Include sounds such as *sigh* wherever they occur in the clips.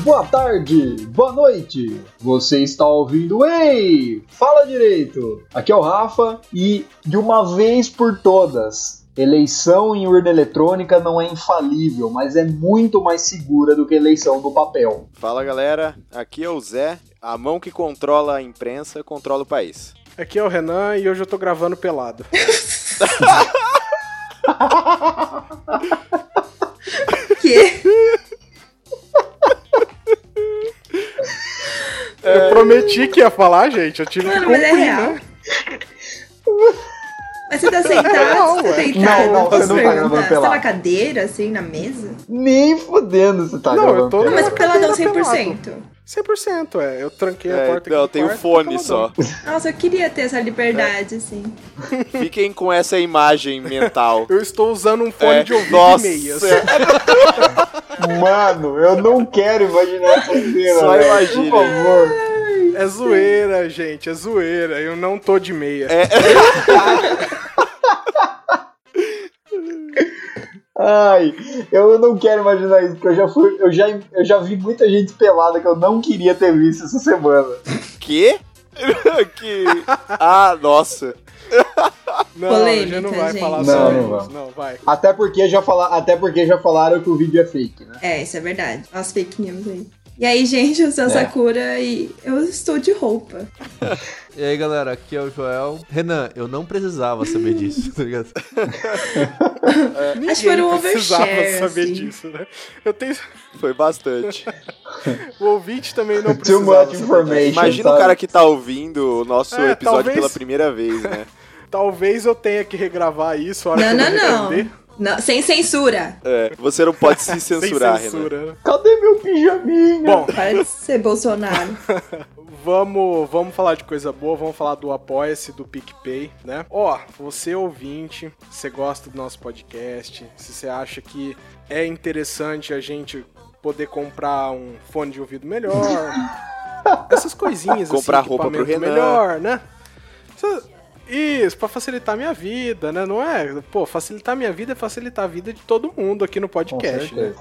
Boa tarde, boa noite. Você está ouvindo Ei, fala direito. Aqui é o Rafa e de uma vez por todas, eleição em urna eletrônica não é infalível, mas é muito mais segura do que eleição do papel. Fala galera, aqui é o Zé. A mão que controla a imprensa controla o país. Aqui é o Renan e hoje eu tô gravando pelado. *laughs* *laughs* Que? Eu prometi que ia falar, gente. Eu tive que é cumprir, real. né? *laughs* Mas você tá sentado? Não, você tá deitado? Não, não, você não tá perguntar? gravando Você tá na cadeira, assim, na mesa? Nem fodendo você tá Não, gravando. eu tô- Não, mas peladão cadeira pelado. 100%. 100%, é. Eu tranquei a É, porta aqui não, do tem o quarto, fone tô só. Nossa, eu queria ter essa liberdade, assim. Fiquem com essa imagem mental. *laughs* Eu estou usando um fone É, de ouvido nossa, e meias. *laughs* Mano, eu não quero imaginar essa cena. Só velho. imagine. Por favor. É zoeira, gente, é zoeira. Eu não tô de meia. É. *laughs* Ai, eu não quero imaginar isso, porque eu já fui, eu já, eu já vi muita gente pelada que eu não queria ter visto essa semana. Quê? *laughs* que. Ah, nossa. Não, Polêmica, já não vai gente. falar Não, sobre não isso. Não, vai. Até porque já fala, até porque já falaram que o vídeo é fake, né? É, isso é verdade. As fake news aí. E aí, gente, eu sou a É. Sakura e eu estou de roupa. *laughs* E aí galera, aqui é o Joel. Renan, eu não precisava saber disso, tá ligado? *laughs* Acho que foi um precisava saber assim. disso, né? Eu tenho... *laughs* Foi bastante. O ouvinte também não Too precisava much saber. information. Imagina o sabe? cara que tá ouvindo o nosso É, episódio talvez- pela primeira vez, né? *laughs* Talvez eu tenha que regravar isso a hora Não, que eu não, não. Não. Sem censura. É, você não pode se *laughs* Sem censurar, Renan. censura, né? Cadê meu pijaminha? Bom, Para de ser Bolsonaro. *laughs* Vamos, vamos falar de coisa boa, vamos falar do Apoia-se, do PicPay, né? Ó, você ouvinte, você gosta do nosso podcast, se você acha que é interessante a gente poder comprar um fone de ouvido melhor, *laughs* essas coisinhas Comprar assim, roupa pro Renan. melhor, né? Isso, pra facilitar minha vida, né? Não é? Pô, facilitar minha vida é facilitar a vida de todo mundo aqui no podcast, né?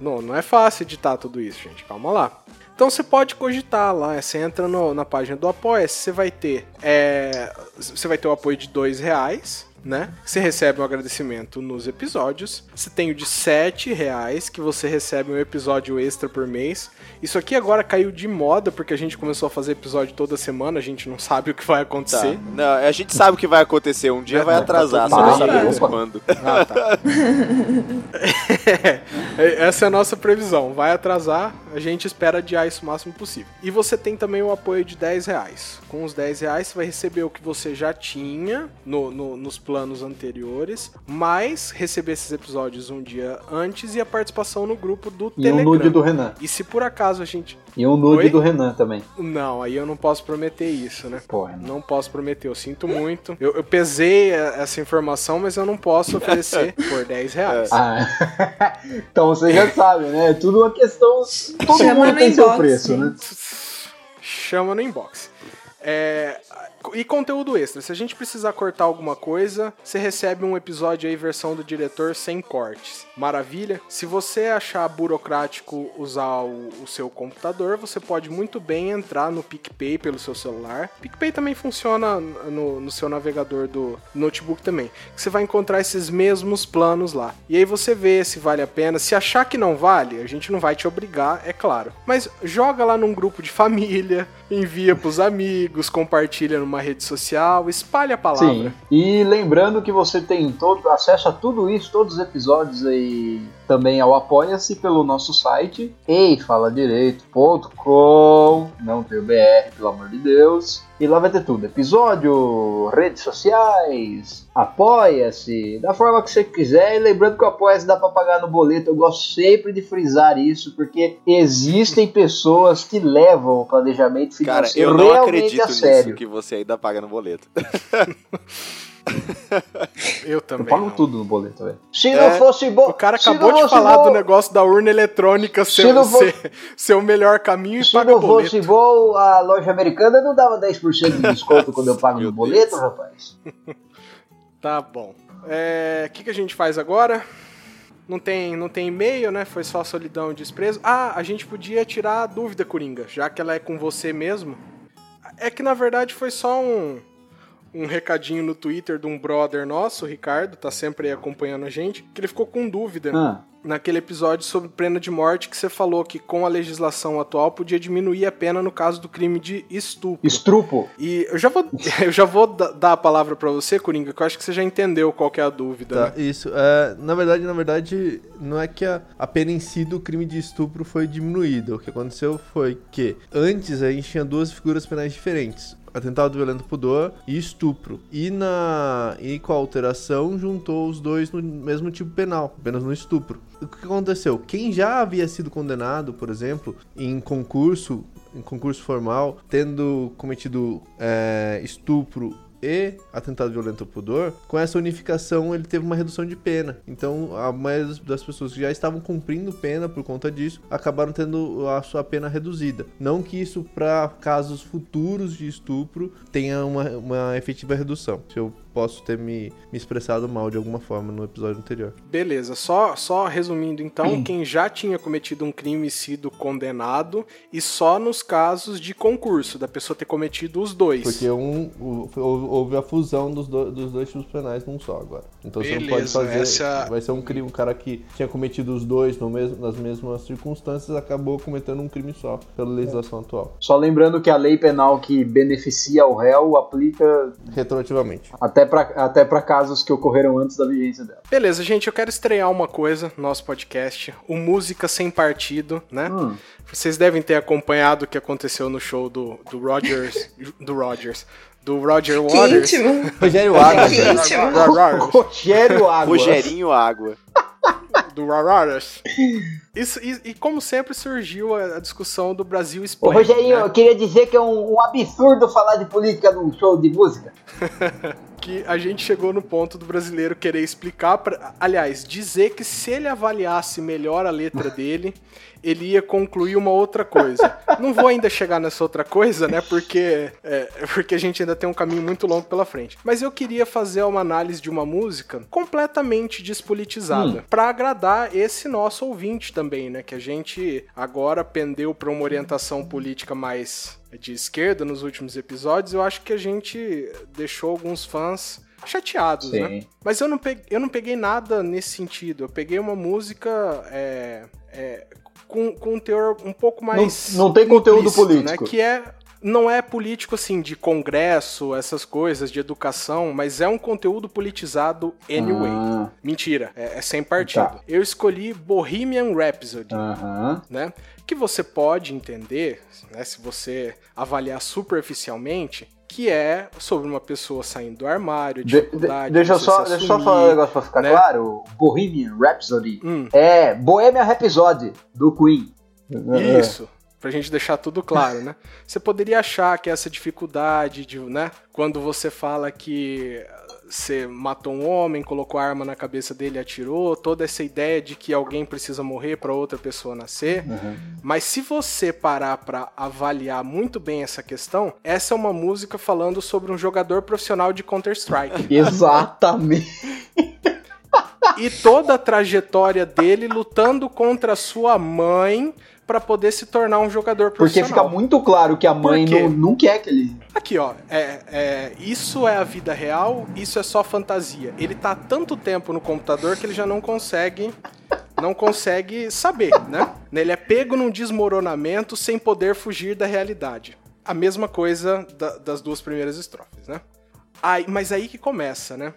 Não, não é fácil editar tudo isso, gente. Calma lá. Então você pode cogitar lá. Você entra no- na página do Apoia-se, você vai ter. é, você vai ter o apoio de dois reais. Né? Você recebe um agradecimento nos episódios. Você tem o de sete reais, que você recebe um episódio extra por mês. Isso aqui agora caiu de moda, porque a gente começou a fazer episódio toda semana, a gente não *laughs* sabe o que vai Tá. acontecer. Não, a gente sabe o que vai acontecer. Um dia É, vai tá atrasar, tudo só não bem. sabemos quando. Ah, tá. É, *laughs* Essa é a nossa previsão. Vai atrasar, a gente espera adiar isso o máximo possível. E você tem também o apoio de 10 reais. Com os 10 reais você vai receber o que você já tinha no, no- nos planos anteriores, mais receber esses episódios um dia antes e a participação no grupo do E um Telegram. nude do Renan. E se por acaso a gente. E um nude Oi? do Renan também. Não, aí eu não posso prometer isso, né? Porra. Não posso prometer, eu sinto muito. Eu, eu pesei a- essa informação, mas eu não posso oferecer *laughs* por 10 reais. Ah, *laughs* então você já sabe, né? É tudo uma questão. Todo Chama mundo tem seu inbox, preço, hein? né? Chama no inbox. É, e conteúdo extra. Se a gente precisar cortar alguma coisa, você recebe um episódio aí, versão do diretor, sem cortes. Maravilha? Se você achar burocrático usar o, o seu computador, você pode muito bem entrar no PicPay pelo seu celular. PicPay também funciona no, no seu navegador do notebook também. Você vai encontrar esses mesmos planos lá. E aí você vê se vale a pena. Se achar que não vale, a gente não vai te obrigar, é claro. Mas joga lá num grupo de *laughs* família, envia pros amigos, compartilha numa rede social, espalha a palavra. Sim. E lembrando que você tem todo acesso a tudo isso, todos os episódios aí também ao Apoia-se pelo nosso site eifaladireito.com não tem o BR, pelo amor de Deus. E lá vai ter tudo: episódio, redes sociais, apoia-se, da forma que você quiser. E lembrando que o apoia-se dá para pagar no boleto. Eu gosto sempre de frisar isso, porque existem pessoas que levam o planejamento Cara, financeiro eu não realmente acredito a nisso sério. que você ainda paga no boleto. *laughs* Eu *laughs* Eu também. pago não. tudo no boleto, velho. Se É, não fosse bom. O cara se acabou não de fosse falar bom- do negócio da urna eletrônica Se ser, não *laughs* for- ser, ser o melhor caminho e Se paga não boleto. fosse bom, a loja americana não dava 10% de desconto *laughs* quando eu pago no boleto, Deus. rapaz. Tá bom. É, O que, que a gente faz agora? não tem, não tem e-mail, né? Foi só solidão e desprezo. Ah, a gente podia tirar a dúvida, Coringa, já que ela é com você mesmo. É que na verdade foi só um, um recadinho no Twitter de um brother nosso, o Ricardo, tá sempre aí acompanhando a gente, que ele ficou com dúvida. Ah, naquele episódio sobre pena de morte que você falou que com a legislação atual podia diminuir a pena no caso do crime de estupro. estrupo. E eu já vou, *laughs* eu já vou da- dar a palavra pra você, Coringa, que eu acho que você já entendeu qual que é a dúvida. Tá, né? isso. É, na verdade, na verdade, não é que a, a pena em si do crime de estupro foi diminuída. O que aconteceu foi que antes a gente tinha duas figuras penais diferentes. Atentado violento pudor e estupro. E na e com a alteração juntou os dois no mesmo tipo penal, apenas no estupro. O que aconteceu? Quem já havia sido condenado, por exemplo, em concurso, em concurso formal, tendo cometido é, estupro e atentado violento ao pudor, com essa unificação ele teve uma redução de pena. Então, a maioria das- pessoas que já estavam cumprindo pena por conta disso acabaram tendo a sua pena reduzida. Não que isso, para casos futuros de estupro, tenha uma, uma efetiva redução. Se eu posso ter me, me expressado mal de alguma forma no episódio anterior. Beleza, só, só resumindo então, quem já tinha cometido um crime e sido condenado, e só nos casos de concurso, da pessoa ter cometido os dois. Porque um, houve a fusão dos, do- dos dois tipos penais num só agora. Então você não pode Beleza, fazer. essa- Vai ser um crime, um cara que tinha cometido os dois no mesmo, nas mesmas circunstâncias acabou cometendo um crime só, pela legislação atual. Só lembrando que a lei penal que beneficia o réu aplica Retroativamente. até até pra casos que ocorreram antes da vigência dela. Beleza, gente, eu quero estrear uma coisa no nosso podcast, o Música Sem Partido, né? Hum. Vocês devem ter acompanhado o que aconteceu no show do, do Rogers, *laughs* do Rogers, do Roger Que Waters. Rogério *laughs* Água. Rogério Água. Rogerinho Água. do Rogers. Isso, e, e como sempre surgiu a, a discussão do Brasil Ô, Explain. Rogerinho, né? eu queria dizer que é um, um absurdo falar de política num show de música. *laughs* que a gente chegou no ponto do brasileiro querer explicar, pra, aliás, dizer que se ele avaliasse melhor a letra *laughs* dele, ele ia concluir uma outra coisa. Não vou ainda chegar nessa outra coisa, né? Porque, é, porque a gente ainda tem um caminho muito longo pela frente. Mas eu queria fazer uma análise de uma música completamente despolitizada, pra agradar esse nosso ouvinte também, né? Que a gente agora pendeu pra uma orientação política mais de esquerda nos últimos episódios. Eu acho que a gente deixou alguns fãs chateados, né? Sim. Mas eu não, peguei, eu não peguei nada nesse sentido. Eu peguei uma música é, é, com, com um teor um pouco mais. não tem conteúdo implícito, político. Né? Que é. Não é político assim, de congresso, essas coisas, de educação, mas é um conteúdo politizado anyway. Ah, Mentira, é, é sem partido. Tá. Eu escolhi Bohemian Rhapsody Aham. né? Que você pode entender, né, se você avaliar superficialmente, que é sobre uma pessoa saindo do armário, De- de- dificuldade. deixa, de só, você deixa eu só assumir. falar um negócio pra ficar né? claro. Bohemian Rhapsody Hum, é Bohemian Rhapsody, do Queen. isso. Pra gente deixar tudo claro, né? *laughs* Você poderia achar que essa dificuldade de, né? Quando você fala que você matou um homem, colocou a arma na cabeça dele e atirou, toda essa ideia de que alguém precisa morrer pra outra pessoa nascer. Uhum. Mas se você parar pra avaliar muito bem essa questão, essa é uma música falando sobre um jogador profissional de Counter-Strike. *laughs* Exatamente. e toda a trajetória dele lutando contra sua mãe pra poder se tornar um jogador Porque profissional. fica muito claro que a mãe não, não quer que ele. Aqui, ó, é, é, isso é a vida real, isso é só fantasia. Ele tá há tanto tempo no computador que ele já não consegue não consegue saber, né? Ele é pego num desmoronamento sem poder fugir da realidade. A mesma coisa da- das duas primeiras estrofes, né? Aí, mas aí que começa, né?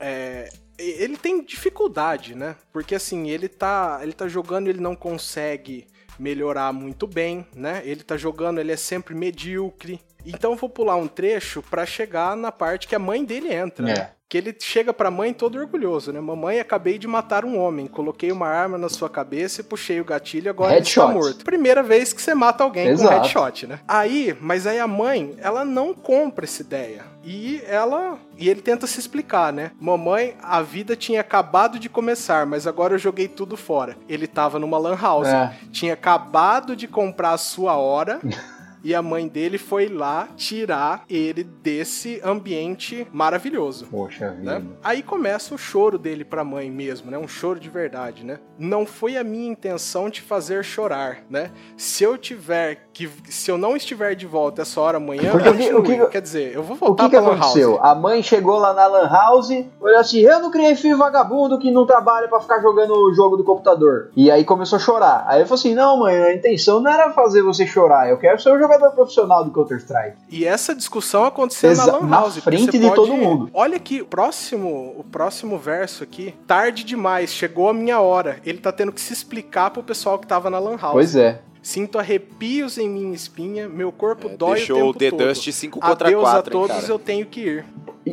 É, ele tem dificuldade, né? Porque assim, ele tá, ele tá jogando, ele não consegue melhorar muito bem, né? Ele tá jogando, ele é sempre medíocre. Então eu vou pular um trecho pra chegar na parte que a mãe dele entra, né? É. Que ele chega pra mãe todo orgulhoso, né? Mamãe, acabei de matar um homem, coloquei uma arma na sua cabeça e puxei o gatilho, agora ele está Headshot. morto. Primeira vez que você mata alguém com Exato. headshot, né? Aí, mas aí a mãe, ela não compra essa ideia. E ela. E ele tenta se explicar, né? Mamãe, a vida tinha acabado de começar, mas agora eu joguei tudo fora. Ele tava numa lan house. É. Tinha acabado de comprar a sua hora. *laughs* e a mãe dele foi lá tirar ele desse ambiente maravilhoso. Poxa Né? vida. Aí começa o choro dele pra mãe mesmo, né? Um choro de verdade, né? Não foi a minha intenção te fazer chorar, né? Se eu tiver que se eu não estiver de volta essa hora amanhã, Porque o que- o que- quer dizer, eu vou O voltar que, que pra Lan House. aconteceu? A mãe chegou lá na Lan House, olhou assim: Eu não criei filho vagabundo que não trabalha pra ficar jogando o jogo do computador. E aí começou a chorar. Aí eu falei assim: Não, mãe, a intenção não era fazer você chorar. Eu quero ser um jogador profissional do Counter-Strike. E essa discussão aconteceu Exa- na Lan na House. porque frente de pode- todo mundo. Olha aqui, o próximo, o próximo verso aqui. Tarde demais, chegou a minha hora. Ele tá tendo que se explicar pro pessoal que tava na Lan House. Pois é. Sinto arrepios em minha espinha, meu corpo dói Deixou o o tempo The todo. Dust 5 contra Adeus 4, a hein, todos, cara. eu tenho que ir.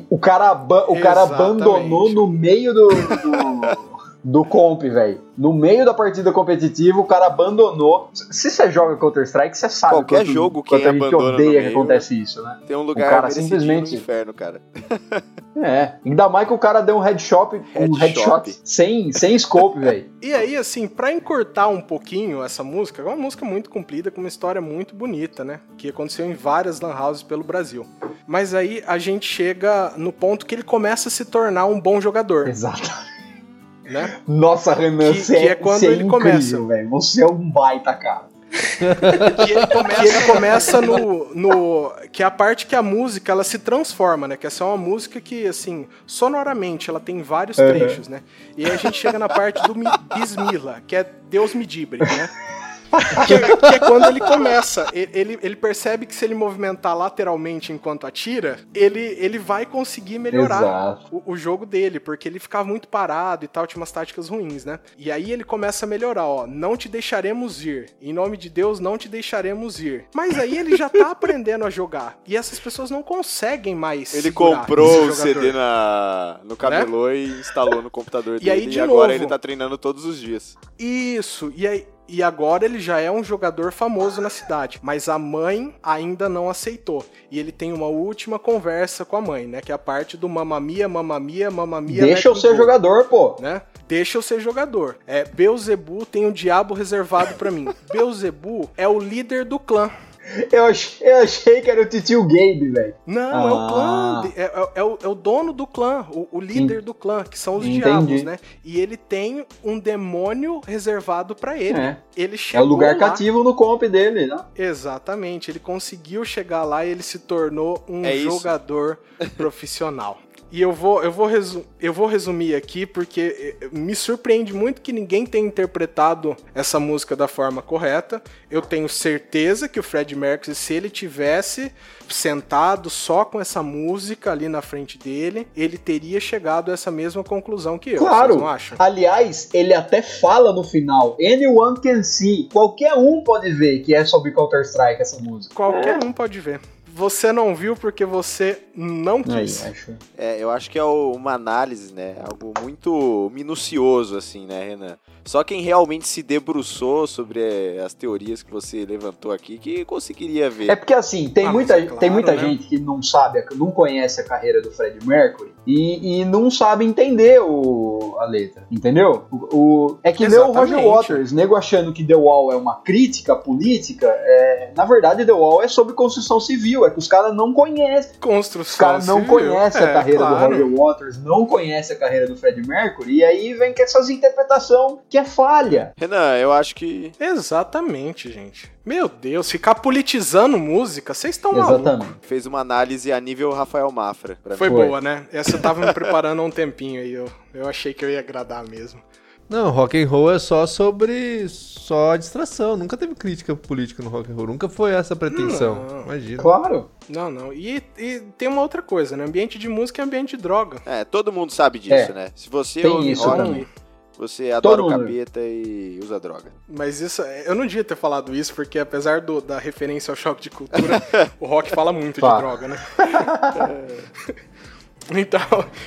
O cara, o cara Exatamente. abandonou no meio do. do... *laughs* Do comp, velho. No meio da partida competitiva, o cara abandonou. Se você joga Counter-Strike, você sabe Qualquer quanto, jogo, quanto quem a gente odeia que meio- acontece isso, né? Tem um lugar cara merecidinho simplesmente- no inferno, cara. *laughs* É. Ainda mais que o cara deu um headshot, um Headshot. headshot sem, sem scope, velho. *laughs* E aí, assim, pra encurtar um pouquinho essa música, é uma música muito comprida, com uma história muito bonita, né? Que aconteceu em várias lan houses pelo Brasil. Mas aí a gente chega no ponto que ele começa a se tornar um bom jogador, Exato. Né? Nossa, Renan, Que- você que é, é quando você é ele incrível, começa. velho. Você é um baita, cara. *laughs* que ele começa, que ele começa no, no. Que é a parte que a música ela se transforma, né? Que essa é uma música que, assim, sonoramente ela tem vários Uhum. trechos, né? E aí a gente chega na parte do Mi- Bismillah, que é Deus me dibre, né? Que, que é quando ele começa. E- Ele, ele percebe que se ele movimentar lateralmente enquanto atira, ele, ele vai conseguir melhorar o, o jogo dele, porque ele ficava muito parado e tal, tinha umas táticas ruins, né? E aí ele começa a melhorar, ó, não te deixaremos ir. Em nome de Deus, não te deixaremos ir. Mas aí ele já tá aprendendo a jogar. E essas pessoas não conseguem mais Ele comprou o. CD na, no camelô e instalou no computador E dele. aí, E, de agora novo. ele tá treinando todos os dias. Isso, e aí. E agora ele já é um jogador famoso na cidade, mas a mãe ainda não aceitou. E ele tem uma última conversa com a mãe, né? Que é a parte do mamamia, mamamia, mamamia. Deixa eu let me ser jogador, pô. né? Deixa eu ser jogador. É, Beuzebu tem um diabo reservado pra mim. *laughs* Beuzebu é o líder do clã. Eu achei, eu achei que era o titio Gabe, velho. Não, é o Ah. clã. de- É, é- é o, é o dono do clã, o, o líder do clã, que são os Entendi. diabos, né? E ele tem um demônio reservado pra ele. É. Ele É chegou o lugar lá, cativo no comp dele, né? Exatamente, ele conseguiu chegar lá e ele se tornou um É jogador *laughs* profissional. E eu vou, eu, vou resu- eu vou resumir aqui porque eh, me surpreende muito que ninguém tenha interpretado essa música da forma correta. Eu tenho certeza que o Fred Mercury, se ele tivesse sentado só com essa música ali na frente dele, ele teria chegado a essa mesma conclusão que eu. Claro. Vocês não acham? Aliás, ele até fala no final: Anyone can see. Qualquer um pode ver que é sobre Counter-Strike essa música. Qualquer um pode ver. Você não viu porque você não Aí, quis. acho. É, eu acho que é uma análise, né? Algo muito minucioso, assim, né, Renan? Só quem realmente se debruçou sobre eh, as teorias que você levantou aqui que conseguiria ver. É porque assim, tem Ah, muita, é claro, tem muita né? gente que não sabe, não conhece a carreira do Fred Mercury e, e não sabe entender o, a letra, entendeu? O, o- é que nem o Roger. Waters, nego achando que The Wall é uma crítica política, é, na verdade The Wall é sobre construção civil, é que os caras não conhecem. Construção Os caras não conhecem a É, carreira claro. do Roger Waters, não conhecem a carreira do Fred Mercury, e aí vem com essas interpretações que é falha. Renan, eu acho que Exatamente, gente. Meu Deus, ficar politizando música, vocês estão malucos. Fez uma análise a nível Rafael Mafra. Pra Foi, mim. Foi. boa, né? Essa eu tava me preparando há um tempinho aí. Eu, eu achei que eu ia agradar mesmo. Não, rock and roll é só sobre só distração. Nunca teve crítica política no rock and roll. Nunca foi essa a pretensão. Não. Imagina. Claro. Não, não. E, e tem uma outra coisa, né? Ambiente de música é ambiente de droga. É, todo mundo sabe disso, É. né? Se você Tem ouve isso rock, também. Você adora o capeta e usa droga. Mas isso, eu não devia ter falado isso, porque apesar do- da referência ao choque de cultura, *laughs* o rock fala muito Fala. de droga, né? É. *laughs* Então,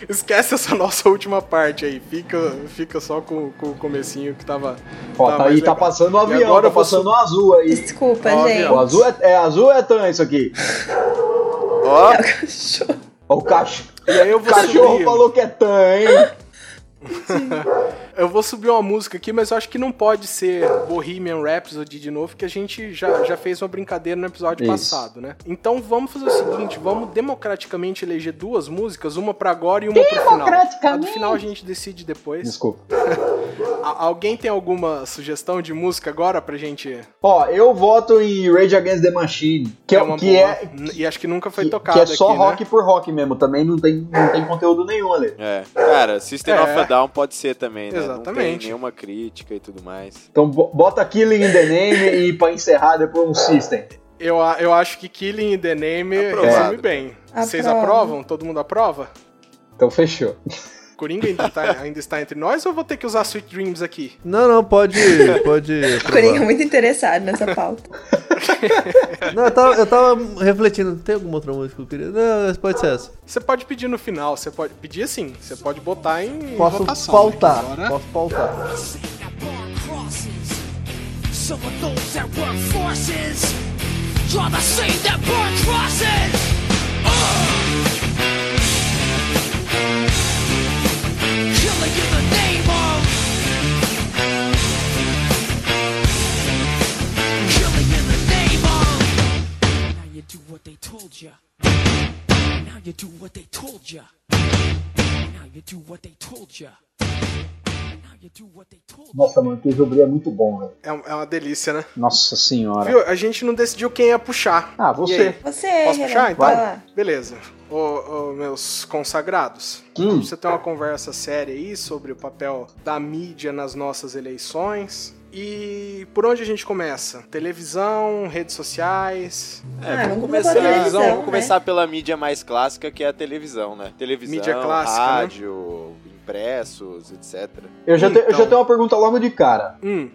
esquece essa nossa última parte aí. Fica, fica só com, com o comecinho que tava. Ó, tava tá aí, tá passando o E avião, agora tá passando o azul aí. Desculpa, Ó, gente. O azul é, é azul é tan isso aqui? Ó, Cachorro. Ó, O cachorro, E aí eu o vou cachorro subir. falou que é tan, hein? *laughs* Eu vou subir uma música aqui, mas eu acho que não pode ser Bohemian Rhapsody de novo, que a gente já, já fez uma brincadeira no episódio Isso. passado, né? Então vamos fazer o seguinte, vamos democraticamente eleger duas músicas, uma pra agora e uma pro final. A do final a gente decide depois. Desculpa. *laughs* Alguém tem alguma sugestão de música agora pra gente... Ó, eu voto em Rage Against the Machine, que é, uma que boa? é, E acho que nunca foi que, tocado que é só aqui, né? rock por rock mesmo, também não tem, não tem conteúdo nenhum ali. É. Cara, System É. of a Down pode ser também, né? Não Exatamente. tem nenhuma crítica e tudo mais. Então bo- bota Killing in the Name e pra encerrar depois um System. Eu, a- eu acho que Killing in the Name Aprovado. resume bem. Vocês Aprovo. aprovam? Todo mundo aprova? Então fechou. Coringa ainda, tá- *laughs* ainda está entre nós ou eu vou ter que usar Sweet Dreams aqui? Não, não, pode. *laughs* Pode. Coringa aprovar. muito interessado nessa pauta. *laughs* Não, eu tava, eu tava refletindo, tem alguma outra música que eu queria? Não, pode ser essa. Você pode pedir no final, você pode pedir assim, você pode botar em Posso votação. pautar. né? Agora- Posso pautar. that born crosses. Some of those that work forces draw the same that born crosses. Uh! Do what they told ya. Now you do what they told ya. Now you do what they told you. Nossa, mano, que jogo é muito bom, velho. É, é uma delícia, né? Nossa senhora. Viu? A gente não decidiu quem ia puxar. Ah, você. Você, Posso Renan, puxar, então? vai. Beleza. Ô, ô, meus consagrados, Hum. você tem uma conversa séria aí sobre o papel da mídia nas nossas eleições. E por onde a gente começa? Televisão, redes sociais. É, Ah, vamos começar, botar televisão, vamos né? começar pela mídia mais clássica, que é a televisão, né? Televisão, Mídia clássica, né? rádio, impressos, etc. Eu já, te- eu já Então. tenho uma pergunta logo de cara. Hum,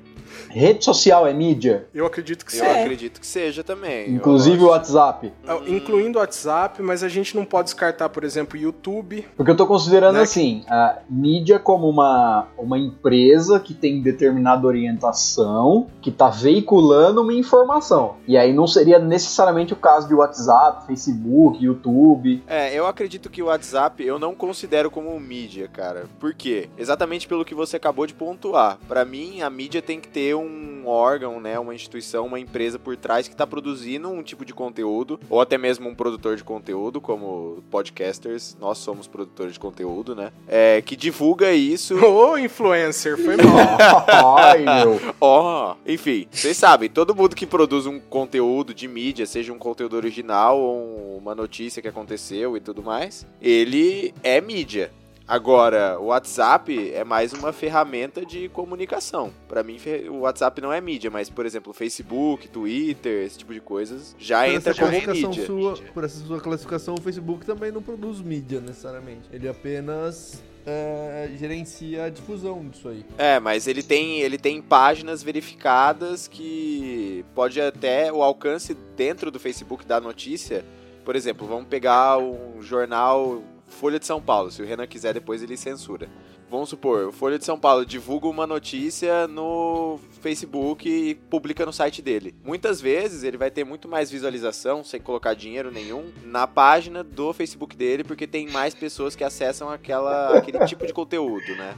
Rede social é mídia? eu acredito que sim. Eu acredito que seja também. Inclusive o WhatsApp? Ah, Incluindo o WhatsApp, mas a gente não pode descartar, por exemplo, YouTube. Porque eu tô considerando Né? assim, a mídia como uma, uma empresa que tem determinada orientação, que tá veiculando uma informação. E aí não seria necessariamente o caso de WhatsApp, Facebook, YouTube. É, eu acredito que o WhatsApp eu não considero como mídia, cara. Por quê? Exatamente pelo que você acabou de pontuar. Pra mim, a mídia tem que ter um órgão, né, uma instituição, uma empresa por trás que tá produzindo um tipo de conteúdo, ou até mesmo um produtor de conteúdo, como podcasters, nós somos produtores de conteúdo, né? É, que divulga isso. *laughs* Ô, influencer, foi mal. *laughs* Ai, meu. Ó, enfim, vocês sabem, todo mundo que produz um conteúdo de mídia, seja um conteúdo original ou uma notícia que aconteceu e tudo mais, ele é mídia. Agora, o WhatsApp é mais uma ferramenta de comunicação. Pra mim, o WhatsApp não é mídia, mas, por exemplo, Facebook, Twitter, esse tipo de coisas, já Por entra como mídia. sua, por essa sua classificação, o Facebook também não produz mídia necessariamente. Ele apenas é, gerencia a difusão disso aí. É, mas ele tem, ele tem páginas verificadas que pode até o alcance dentro do Facebook da notícia. Por exemplo, vamos pegar um jornal Folha de São Paulo. Se o Renan quiser, depois ele censura. Vamos supor, o Folha de São Paulo divulga uma notícia no Facebook e publica no site dele. Muitas vezes ele vai ter muito mais visualização, sem colocar dinheiro nenhum, na página do Facebook dele, porque tem mais pessoas que acessam aquela, aquele tipo de conteúdo, né?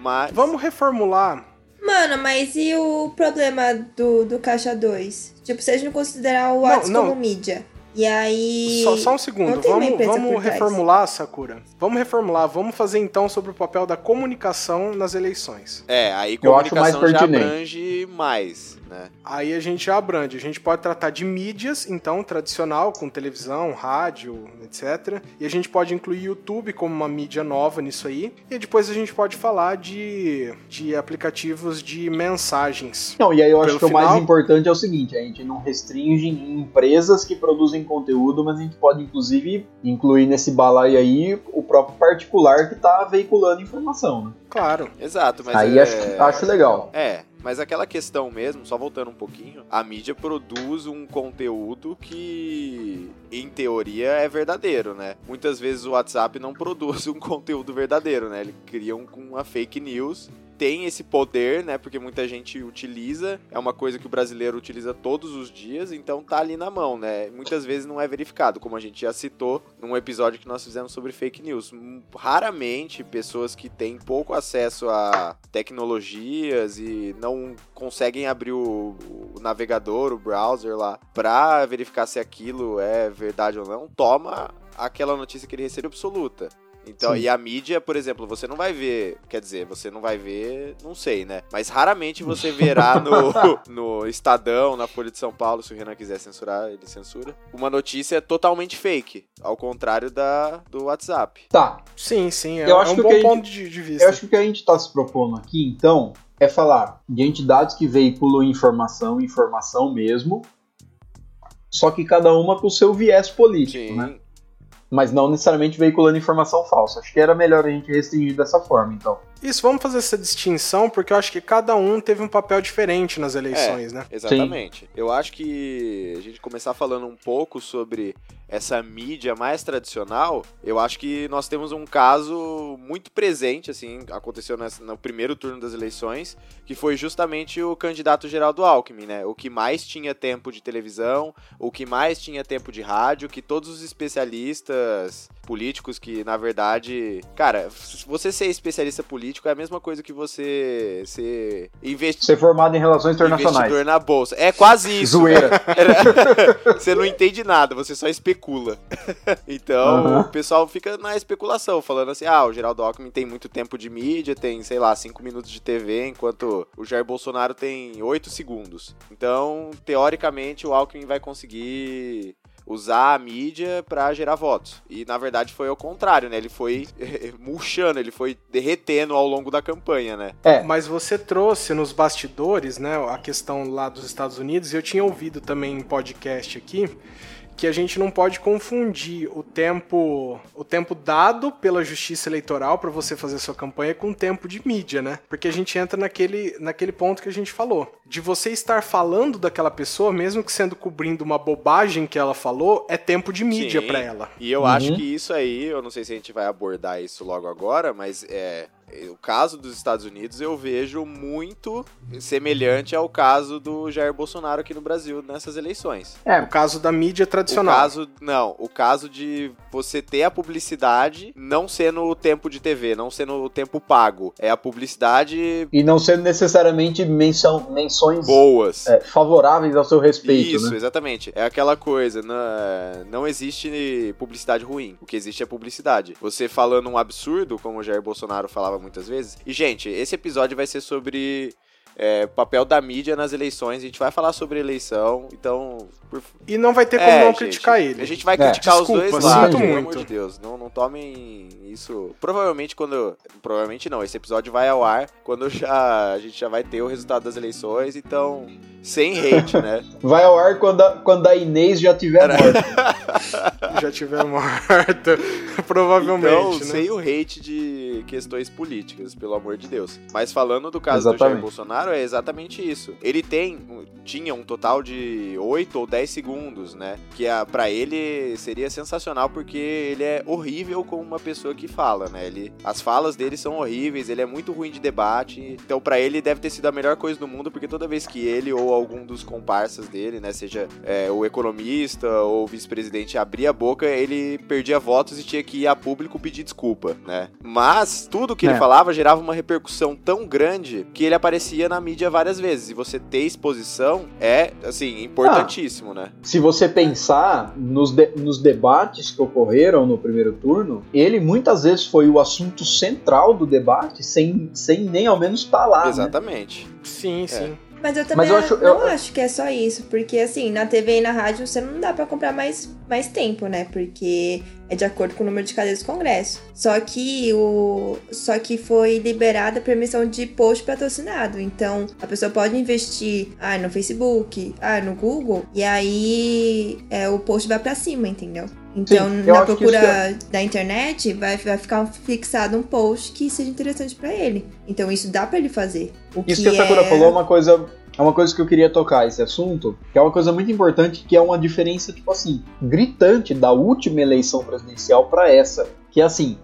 Mas. Vamos reformular. Mano, mas e o problema do, do Caixa 2? Tipo, gente não considerar o Não, WhatsApp não. como mídia. E aí. Só, só um segundo, vamos, vamos reformular, Sakura. Vamos reformular, vamos fazer então sobre o papel da comunicação nas eleições. É, aí Eu acho mais comunicação já abrange mais, né? Aí a gente já abrange. A gente pode tratar de mídias, então, tradicional, com televisão, rádio, etc. E a gente pode incluir YouTube como uma mídia nova nisso aí. E depois a gente pode falar de, de aplicativos de mensagens. Não, e aí eu acho Pelo que o mais final- importante é o seguinte, a gente não restringe em empresas que produzem conteúdo, mas a gente pode inclusive incluir nesse balaio aí o próprio particular que tá veiculando informação, né? Claro. Exato, mas aí é... acho, acho legal. É, mas aquela questão mesmo, só voltando um pouquinho, a mídia produz um conteúdo que, em teoria, é verdadeiro, né? Muitas vezes o WhatsApp não produz um *laughs* conteúdo verdadeiro, né? Ele cria um, uma fake news tem esse poder, né? Porque muita gente utiliza, é uma coisa que o brasileiro utiliza todos os dias, então tá ali na mão, né? Muitas vezes não é verificado, como a gente já citou num episódio que nós fizemos sobre fake news. Raramente pessoas que têm pouco acesso a tecnologias e não conseguem abrir o, o navegador, o browser lá, pra verificar se aquilo é verdade ou não, toma aquela notícia que ele recebeu absoluta. Então, Sim. e a mídia, por exemplo, você não vai ver, quer dizer, você não vai ver, não sei, né? Mas raramente você verá *laughs* no, no Estadão, na Folha de São Paulo, se o Renan quiser censurar, ele censura, uma notícia totalmente fake, ao contrário da do WhatsApp. Tá, Sim, sim, é, Eu é acho um que bom que gente- ponto de, de vista. eu acho que o que a gente está se propondo aqui, então, é falar de entidades que veiculam informação, informação mesmo, só que cada uma com o seu viés político, Sim. né? Mas não necessariamente veiculando informação falsa. Acho que era melhor a gente restringir dessa forma, então. Isso, vamos fazer essa distinção, porque eu acho que cada um teve um papel diferente nas eleições, né? Exatamente. Eu acho que a gente começar falando um pouco sobre essa mídia mais tradicional, eu acho que nós temos um caso muito presente, assim, aconteceu nessa- no primeiro turno das eleições, que foi justamente o candidato Geraldo Alckmin, né? O que mais tinha tempo de televisão, o que mais tinha tempo de rádio, que todos os especialistas políticos que, na verdade, cara, você ser especialista político é a mesma coisa que você ser investi Ser formado em relações internacionais. investidor na bolsa. É quase isso. Zoeira. *laughs* *laughs* Você não entende nada, você só especula. *laughs* então, Aham. o pessoal fica na especulação, falando assim: ah, o Geraldo Alckmin tem muito tempo de mídia, tem, sei lá, 5 minutos de TV, enquanto o Jair Bolsonaro tem 8 segundos. Então, teoricamente, o Alckmin vai conseguir usar a mídia pra gerar votos. E na verdade foi ao contrário, né? Ele foi *laughs* murchando, ele foi derretendo ao longo da campanha, né? É, Mas você trouxe nos bastidores, né, a questão lá dos Estados Unidos, e eu tinha ouvido também em podcast aqui, que a gente não pode confundir o tempo o tempo dado pela justiça eleitoral para você fazer sua campanha com o tempo de mídia, né? Porque a gente entra naquele, naquele ponto que a gente falou. De você estar falando daquela pessoa, mesmo que sendo cobrindo uma bobagem que ela falou, é tempo de mídia para ela. E eu acho que isso aí, eu não sei se a gente vai abordar isso logo agora, mas é. O caso dos Estados Unidos eu vejo muito semelhante ao caso do Jair Bolsonaro aqui no Brasil nessas eleições. é, O caso da mídia O tradicional. caso, não, o caso de você ter a publicidade não sendo o tempo de TV, não sendo o tempo pago. É a publicidade e não sendo necessariamente menção, menções boas. é, favoráveis ao seu respeito, Isso, né? exatamente. É aquela coisa, não, não existe publicidade ruim. O que existe é publicidade. Você falando um absurdo, como o Jair Bolsonaro falava muitas vezes. E, gente, esse episódio vai ser sobre é, papel da mídia nas eleições. A gente vai falar sobre eleição, então. Por... E não vai ter como É, não gente, criticar ele. A gente vai É. criticar Desculpa, os dois lados, pelo muito. amor de Deus. Não, não tomem isso. Provavelmente quando. Provavelmente não. Esse episódio vai ao ar quando *laughs* já, a gente já vai ter o resultado das eleições. Então, sem hate, né? *laughs* Vai ao ar quando a, quando a Inês já tiver morta. *laughs* já tiver morta, provavelmente, Então, né? sem o hate de questões políticas, pelo amor de Deus. Mas falando do caso do Jair Exatamente. Bolsonaro, é exatamente isso. Ele tem, tinha um total de 8 ou 10 segundos, né? Que a, pra ele seria sensacional porque ele é horrível como uma pessoa que fala, né? Ele, as falas dele são horríveis, ele é muito ruim de debate. Então, pra ele deve ter sido a melhor coisa do mundo, porque toda vez que ele ou algum dos comparsas dele, né, seja é, o economista ou o vice-presidente abria a boca, ele perdia votos e tinha que ir a público pedir desculpa, né? Mas tudo que ele É. falava gerava uma repercussão tão grande que ele aparecia na mídia várias vezes. E você ter exposição é, assim, importantíssimo, né? Se você pensar nos, de- nos debates que ocorreram no primeiro turno, ele muitas vezes foi o assunto central do debate, sem, sem nem ao menos estar lá. né? Exatamente. Sim, sim. Mas eu também Mas eu acho- não eu- acho que é só isso, porque assim, na TV e na rádio você não dá pra comprar mais, mais tempo, né? Porque é de acordo com o número de cadeiras do Congresso. Só que o só que foi liberada a permissão de post patrocinado. Então, a pessoa pode investir ah, no Facebook, ah, no Google, e aí é, o post vai pra cima, entendeu? Então, Sim, na que procura é- da internet, vai, vai ficar fixado um post que seja interessante pra ele. Então, isso dá pra ele fazer. O Isso que a Sakura é... falou é uma coisa. É uma coisa que eu queria tocar esse assunto, que é uma coisa muito importante, que é uma diferença, tipo assim, gritante da última eleição presidencial pra essa. Que é assim,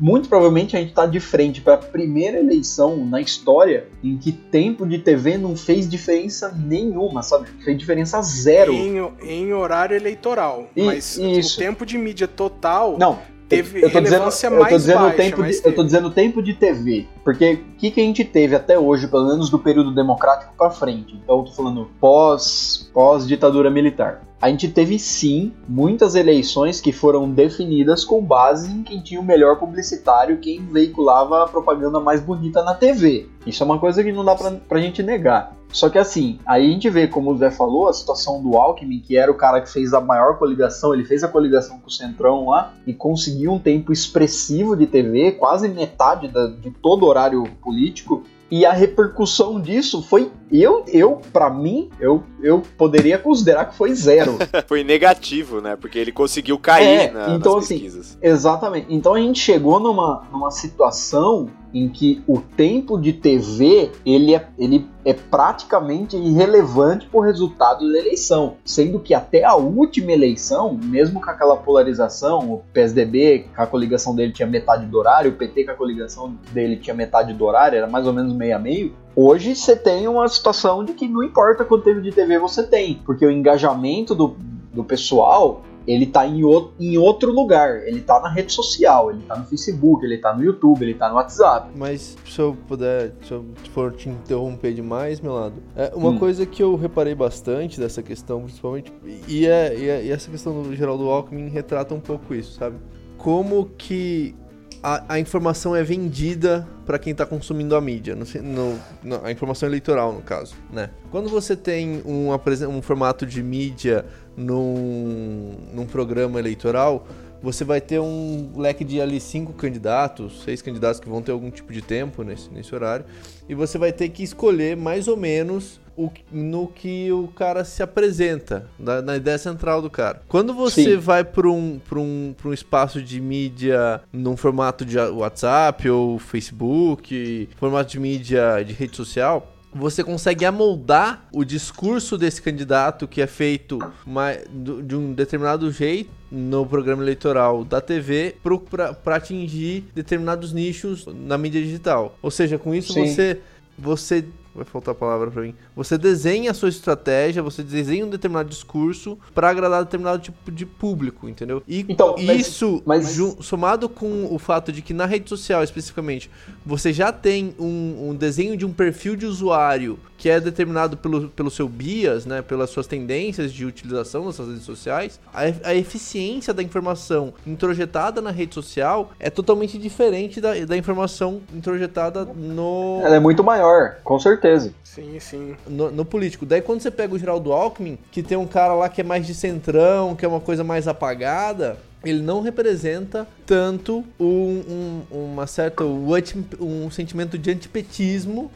muito provavelmente a gente tá de frente para a primeira eleição na história em que tempo de TV não fez diferença nenhuma, sabe? Fez diferença zero. Em, em horário eleitoral. E- mas isso. o tempo de mídia total Não, teve eu tô dizendo, relevância eu tô mais dizendo baixa. tempo de, eu tô dizendo tempo de TV, porque o que, que a gente teve até hoje, pelo menos do período democrático pra frente. Então eu tô falando pós pós ditadura militar. A gente teve sim muitas eleições que foram definidas com base em quem tinha o melhor publicitário, quem veiculava a propaganda mais bonita na TV. Isso é uma coisa que não dá pra, pra gente negar. Só que assim, aí a gente vê, como o Zé falou, a situação do Alckmin, que era o cara que fez a maior coligação, ele fez a coligação com o Centrão lá e conseguiu um tempo expressivo de TV, quase metade da- de todo o horário político. E a repercussão disso foi, eu, eu para mim, eu, eu poderia considerar que foi zero. *laughs* Foi negativo, né? Porque ele conseguiu cair É, na- então, nas assim, pesquisas. Exatamente. Então a gente chegou numa, numa situação em que o tempo de TV ele é, ele é praticamente irrelevante para o resultado da eleição. Sendo que até a última eleição, mesmo com aquela polarização, o PSDB, com a coligação dele tinha metade do horário, o PT com a coligação dele tinha metade do horário, era mais ou menos meio a meio. Hoje você tem uma situação de que não importa quanto tempo de TV você tem, porque o engajamento do, do pessoal ele tá em, o- em outro lugar. Ele tá na rede social, ele tá no Facebook, ele tá no YouTube, ele tá no WhatsApp. Mas se eu puder, se eu for te interromper demais, meu lado, é uma Hum. coisa que eu reparei bastante dessa questão, principalmente, e, é, e, é- e essa questão do Geraldo Alckmin retrata um pouco isso, sabe? Como que a, a informação é vendida para quem tá consumindo a mídia, no, no- no- a informação eleitoral, no caso, né? Quando você tem um, um formato de mídia num, num programa eleitoral, você vai ter um leque de ali cinco candidatos, seis candidatos que vão ter algum tipo de tempo nesse, nesse horário, e você vai ter que escolher mais ou menos o, no que o cara se apresenta, na, na ideia central do cara. Quando você Sim. vai para um, pra um, pra um espaço de mídia num formato de WhatsApp ou Facebook, formato de mídia de rede social, você consegue amoldar o discurso desse candidato que é feito de um determinado jeito no programa eleitoral da TV para atingir determinados nichos na mídia digital. Ou seja, com isso Sim. você você vai faltar a palavra para mim. Você desenha a sua estratégia, você desenha um determinado discurso para agradar determinado tipo de público, entendeu? E Então, mas- isso mas- ju- somado com o fato de que na rede social especificamente você já tem um, um desenho de um perfil de usuário que é determinado pelo, pelo seu bias, né, pelas suas tendências de utilização dessas redes sociais, a, a eficiência da informação introjetada na rede social é totalmente diferente da, da informação introjetada no, Ela é muito maior, com certeza. Sim, sim. no, no político. Daí quando você pega o Geraldo Alckmin, que tem um cara lá que é mais de centrão, que é uma coisa mais apagada, ele não representa tanto um, um- uma certa um sentimento de antipetismo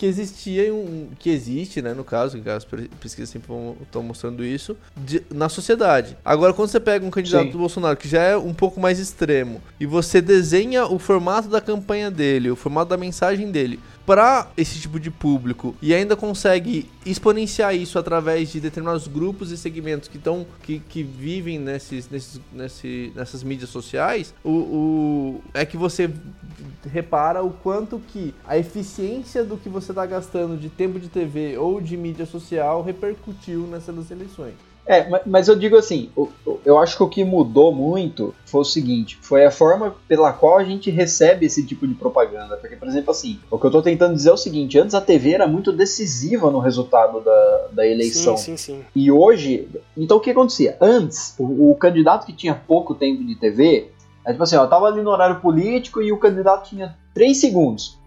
que existia um, que existe, né, no caso, que as pesquisas sempre estão mostrando isso, de- na sociedade. Agora, quando você pega um candidato Sim. do Bolsonaro que já é um pouco mais extremo e você desenha o formato da campanha dele, o formato da mensagem dele para esse tipo de público e ainda consegue exponenciar isso através de determinados grupos e segmentos que estão que, que vivem nesses, nesses, nesse, nessas mídias sociais, o, o- é que você repara o quanto que a eficiência do que você está gastando de tempo de TV ou de mídia social repercutiu nessas eleições. É, ma- mas eu digo assim, eu acho que o que mudou muito foi o seguinte, foi a forma pela qual a gente recebe esse tipo de propaganda. Porque, por exemplo, assim, o que eu tô tentando dizer é o seguinte, antes a TV era muito decisiva no resultado da, da eleição. Sim, sim, sim. E hoje, então o que acontecia? Antes, o, o candidato que tinha pouco tempo de TV, é tipo assim, ó, tava ali no horário político e o candidato tinha 3 segundos.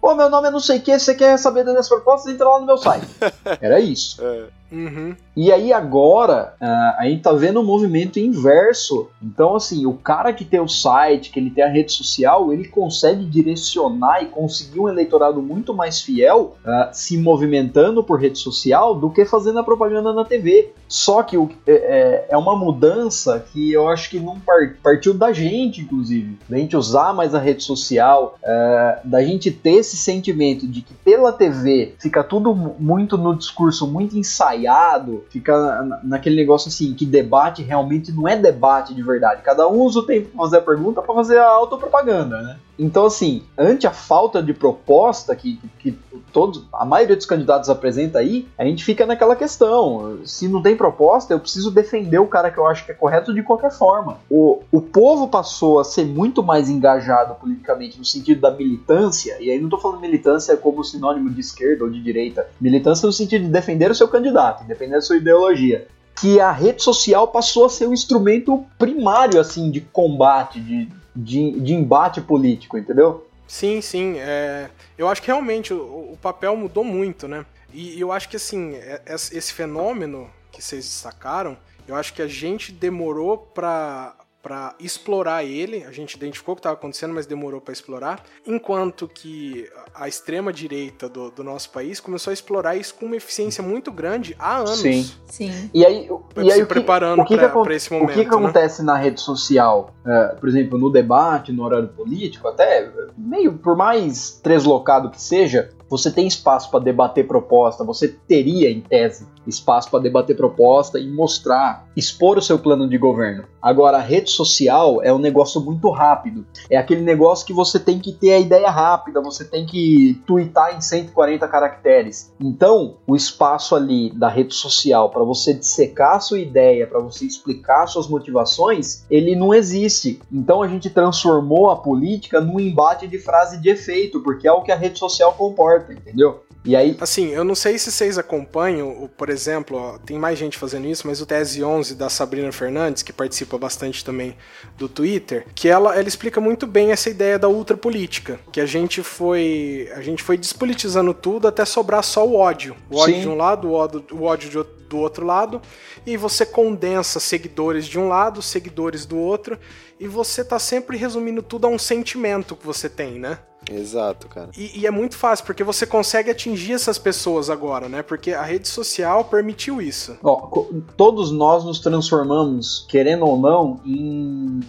Pô, meu nome é não sei o que, você quer saber das minhas propostas? Entra lá no meu site. *laughs* Era isso. É. Uhum. E aí agora, ah, a gente tá vendo um movimento inverso. Então, assim, o cara que tem o site, que ele tem a rede social, ele consegue direcionar e conseguir um eleitorado muito mais fiel ah, se movimentando por rede social do que fazendo a propaganda na TV. Só que o- é, é- é uma mudança que eu acho que não par- partiu da gente, inclusive. Da gente usar mais a rede social, ah, da gente ter esse sentimento de que pela TV fica tudo mu- muito no discurso muito ensaiado vaiado, fica na- naquele negócio assim, que debate realmente não é debate de verdade. Cada um usa o tempo pra fazer a pergunta pra fazer a autopropaganda, né? Então, assim, ante a falta de proposta que, que todos, a maioria dos candidatos apresenta aí, a gente fica naquela questão. Se não tem proposta, eu preciso defender o cara que eu acho que é correto de qualquer forma. O, o povo passou a ser muito mais engajado politicamente no sentido da militância, e aí não tô falando militância como sinônimo de esquerda ou de direita, militância no sentido de defender o seu candidato, independente da sua ideologia. Que a rede social passou a ser um instrumento primário, assim, de combate, de, de, de embate político, entendeu? Sim, sim. é, eu acho que realmente o, o papel mudou muito, né? E eu acho que assim, é- esse fenômeno que vocês destacaram, eu acho que a gente demorou pra para explorar ele, a gente identificou o que estava acontecendo, mas demorou para explorar, enquanto que a extrema direita do, do nosso país começou a explorar isso com uma eficiência muito grande há anos. Sim. Sim. E aí, e aí se o que, preparando o pra esse o momento, que, que né? acontece na rede social, é, por exemplo, no debate, no horário político, até meio por mais treslocado que seja, você tem espaço para debater proposta, você teria, em tese, espaço para debater proposta e mostrar, expor o seu plano de governo. Agora, a rede social é um negócio muito rápido. É aquele negócio que você tem que ter a ideia rápida, você tem que twittar em 140 caracteres. Então, o espaço ali da rede social para você dissecar a sua ideia, para você explicar suas motivações, ele não existe. Então a gente transformou a política num embate de frase de efeito, porque é o que a rede social comporta, entendeu? E aí, Assim, eu não sei se vocês acompanham, o- por exemplo, ó, tem mais gente fazendo isso, mas o Tese 11 da Sabrina Fernandes, que participa bastante também do Twitter, que ela, ela explica muito bem essa ideia da ultrapolítica, que a gente foi a gente foi despolitizando tudo até sobrar só o ódio. O ódio Sim. de um lado, o ódio, o ódio de outro- do outro lado, e você condensa seguidores de um lado, seguidores do outro, e você tá sempre resumindo tudo a um sentimento que você tem, né? Exato, cara. E, e é muito fácil, porque você consegue atingir essas pessoas agora, né? Porque a rede social permitiu isso. ó, todos nós nos transformamos, querendo ou não, em,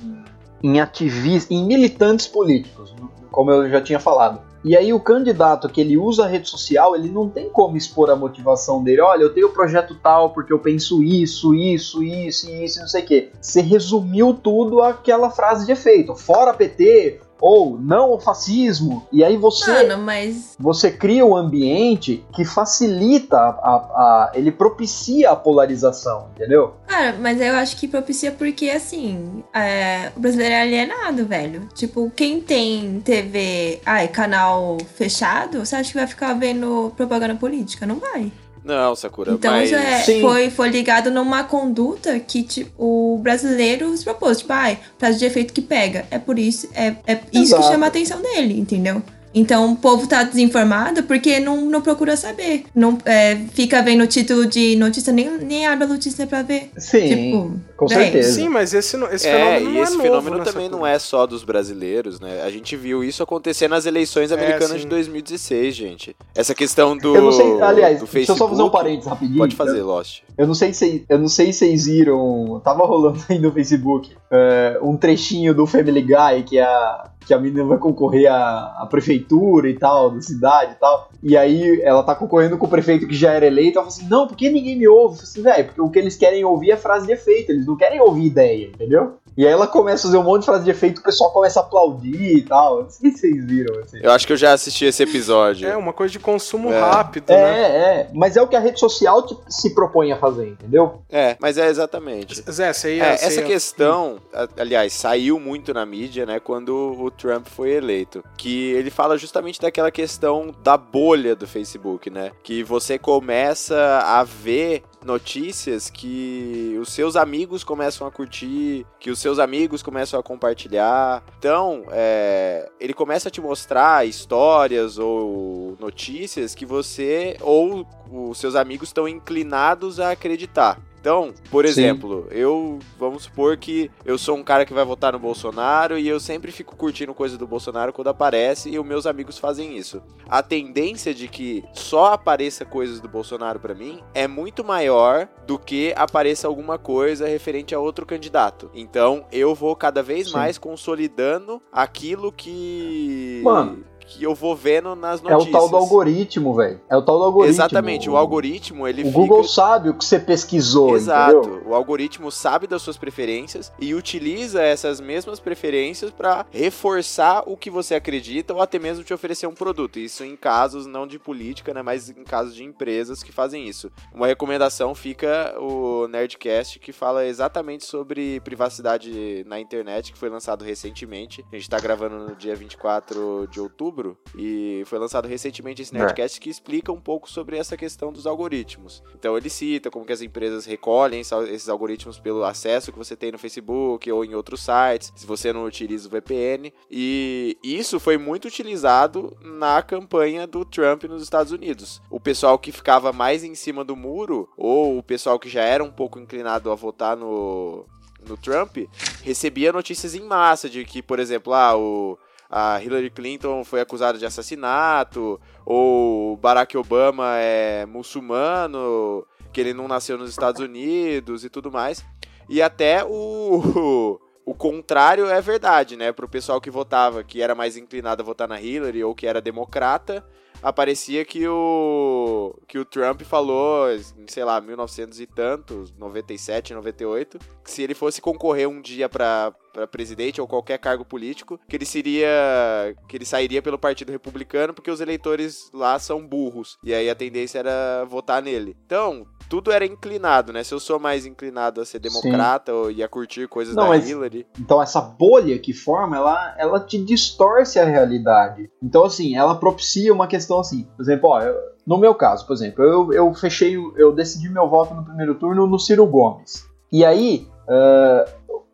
em ativistas, em militantes políticos, como eu já tinha falado. E aí o candidato que ele usa a rede social, ele não tem como expor a motivação dele. Olha, eu tenho o projeto tal porque eu penso isso, isso, isso, isso, não sei o quê. Você resumiu tudo àquela frase de efeito. Fora PT ou não ao fascismo. E aí você Mano, mas. você cria um ambiente que facilita a, a- a- ele propicia a polarização, entendeu? Cara, mas eu acho que propicia porque, assim, é, o brasileiro é alienado, velho. Tipo, quem tem TV, ai, canal fechado, você acha que vai ficar vendo propaganda política? Não vai. Não, Sakura, Então mas... isso é, foi, foi ligado numa conduta que tipo, o brasileiro se propôs. Tipo, ai, frase de efeito que pega. É por isso, é, é isso Exato. que chama a atenção dele, entendeu? Então o povo tá desinformado porque não, não procura saber. Não é, fica vendo o título de notícia, nem, nem abre a notícia pra ver. Sim, Tipo, com véi, certeza. Sim, mas esse, esse É, fenômeno e é esse novo, fenômeno também não é só dos brasileiros, né? A gente viu isso acontecer nas eleições É, americanas sim. de 2016, gente. Essa questão do eu não sei, aliás, do deixa eu só fazer um Facebook- parênteses rapidinho. Pode fazer, Lost. Eu não sei se eu não sei se vocês viram, tava rolando aí no Facebook é, um trechinho do Family Guy que a que a menina vai concorrer à, à prefeitura e tal, da cidade e tal. E aí ela tá concorrendo com o prefeito que já era eleito. Ela fala assim: Não, por que ninguém me ouve? Eu falei assim, velho, porque o que eles querem ouvir é frase de efeito, eles não querem ouvir ideia, entendeu? E aí ela começa a fazer um monte de frase de efeito, o pessoal começa a aplaudir e tal. Não sei se vocês viram. Assim. Eu acho que eu já assisti esse episódio. É uma coisa de consumo É. rápido, né? É, é, mas é o que a rede social te- se propõe a fazer, entendeu? É, mas é exatamente. Zé, você ia... É, você essa ia- questão, aliás, saiu muito na mídia, né, quando o Trump foi eleito. Que ele fala justamente daquela questão da bolha do Facebook, né? Que você começa a ver notícias que os seus amigos começam a curtir, que os seus amigos começam a compartilhar. Então, é, ele começa a te mostrar histórias ou notícias que você ou os seus amigos estão inclinados a acreditar. Então, por Sim. exemplo, eu vamos supor que eu sou um cara que vai votar no Bolsonaro e eu sempre fico curtindo coisa do Bolsonaro quando aparece e os meus amigos fazem isso. A tendência de que só apareça coisas do Bolsonaro pra mim é muito maior do que apareça alguma coisa referente a outro candidato. Então, eu vou cada vez Sim. mais consolidando aquilo que Mano. Que eu vou vendo nas É notícias. o tal do algoritmo, velho. É o tal do algoritmo. Exatamente, o algoritmo, ele O fica... Google sabe o que você pesquisou, Exato. entendeu? O algoritmo sabe das suas preferências e utiliza essas mesmas preferências para reforçar o que você acredita ou até mesmo te oferecer um produto. Isso em casos não de política, né, mas em casos de empresas que fazem isso. Uma recomendação fica o Nerdcast que fala exatamente sobre privacidade na internet, que foi lançado recentemente. A gente tá gravando no dia 24 de outubro e foi lançado recentemente esse É. Nerdcast que explica um pouco sobre essa questão dos algoritmos. Então ele cita como que as empresas recolhem esses algoritmos pelo acesso que você tem no Facebook ou em outros sites, se você não utiliza o VPN. E isso foi muito utilizado na campanha do Trump nos Estados Unidos. O pessoal que ficava mais em cima do muro, ou o pessoal que já era um pouco inclinado a votar no, no Trump, recebia notícias em massa de que, por exemplo, ah, o, a Hillary Clinton foi acusada de assassinato, ou Barack Obama é muçulmano, que ele não nasceu nos Estados Unidos e tudo mais. E até o, *laughs* o contrário é verdade, né? Pro pessoal que votava, que era mais inclinado a votar na Hillary ou que era democrata, aparecia que o que o Trump falou, em, sei lá, 1900 e tantos, 97, 98, que se ele fosse concorrer um dia pra para presidente ou qualquer cargo político, que ele seria que ele sairia pelo Partido Republicano porque os eleitores lá são burros. E aí a tendência era votar nele. Então, tudo era inclinado, né? Se eu sou mais inclinado a ser democrata ou ia curtir coisas Não, da mas- Hillary. Então essa bolha que forma, ela, ela te distorce a realidade. Então assim, ela propicia uma questão assim. Por exemplo, ó, eu- no meu caso, por exemplo, eu, eu fechei, eu decidi meu voto no primeiro turno no Ciro Gomes. E aí, ah,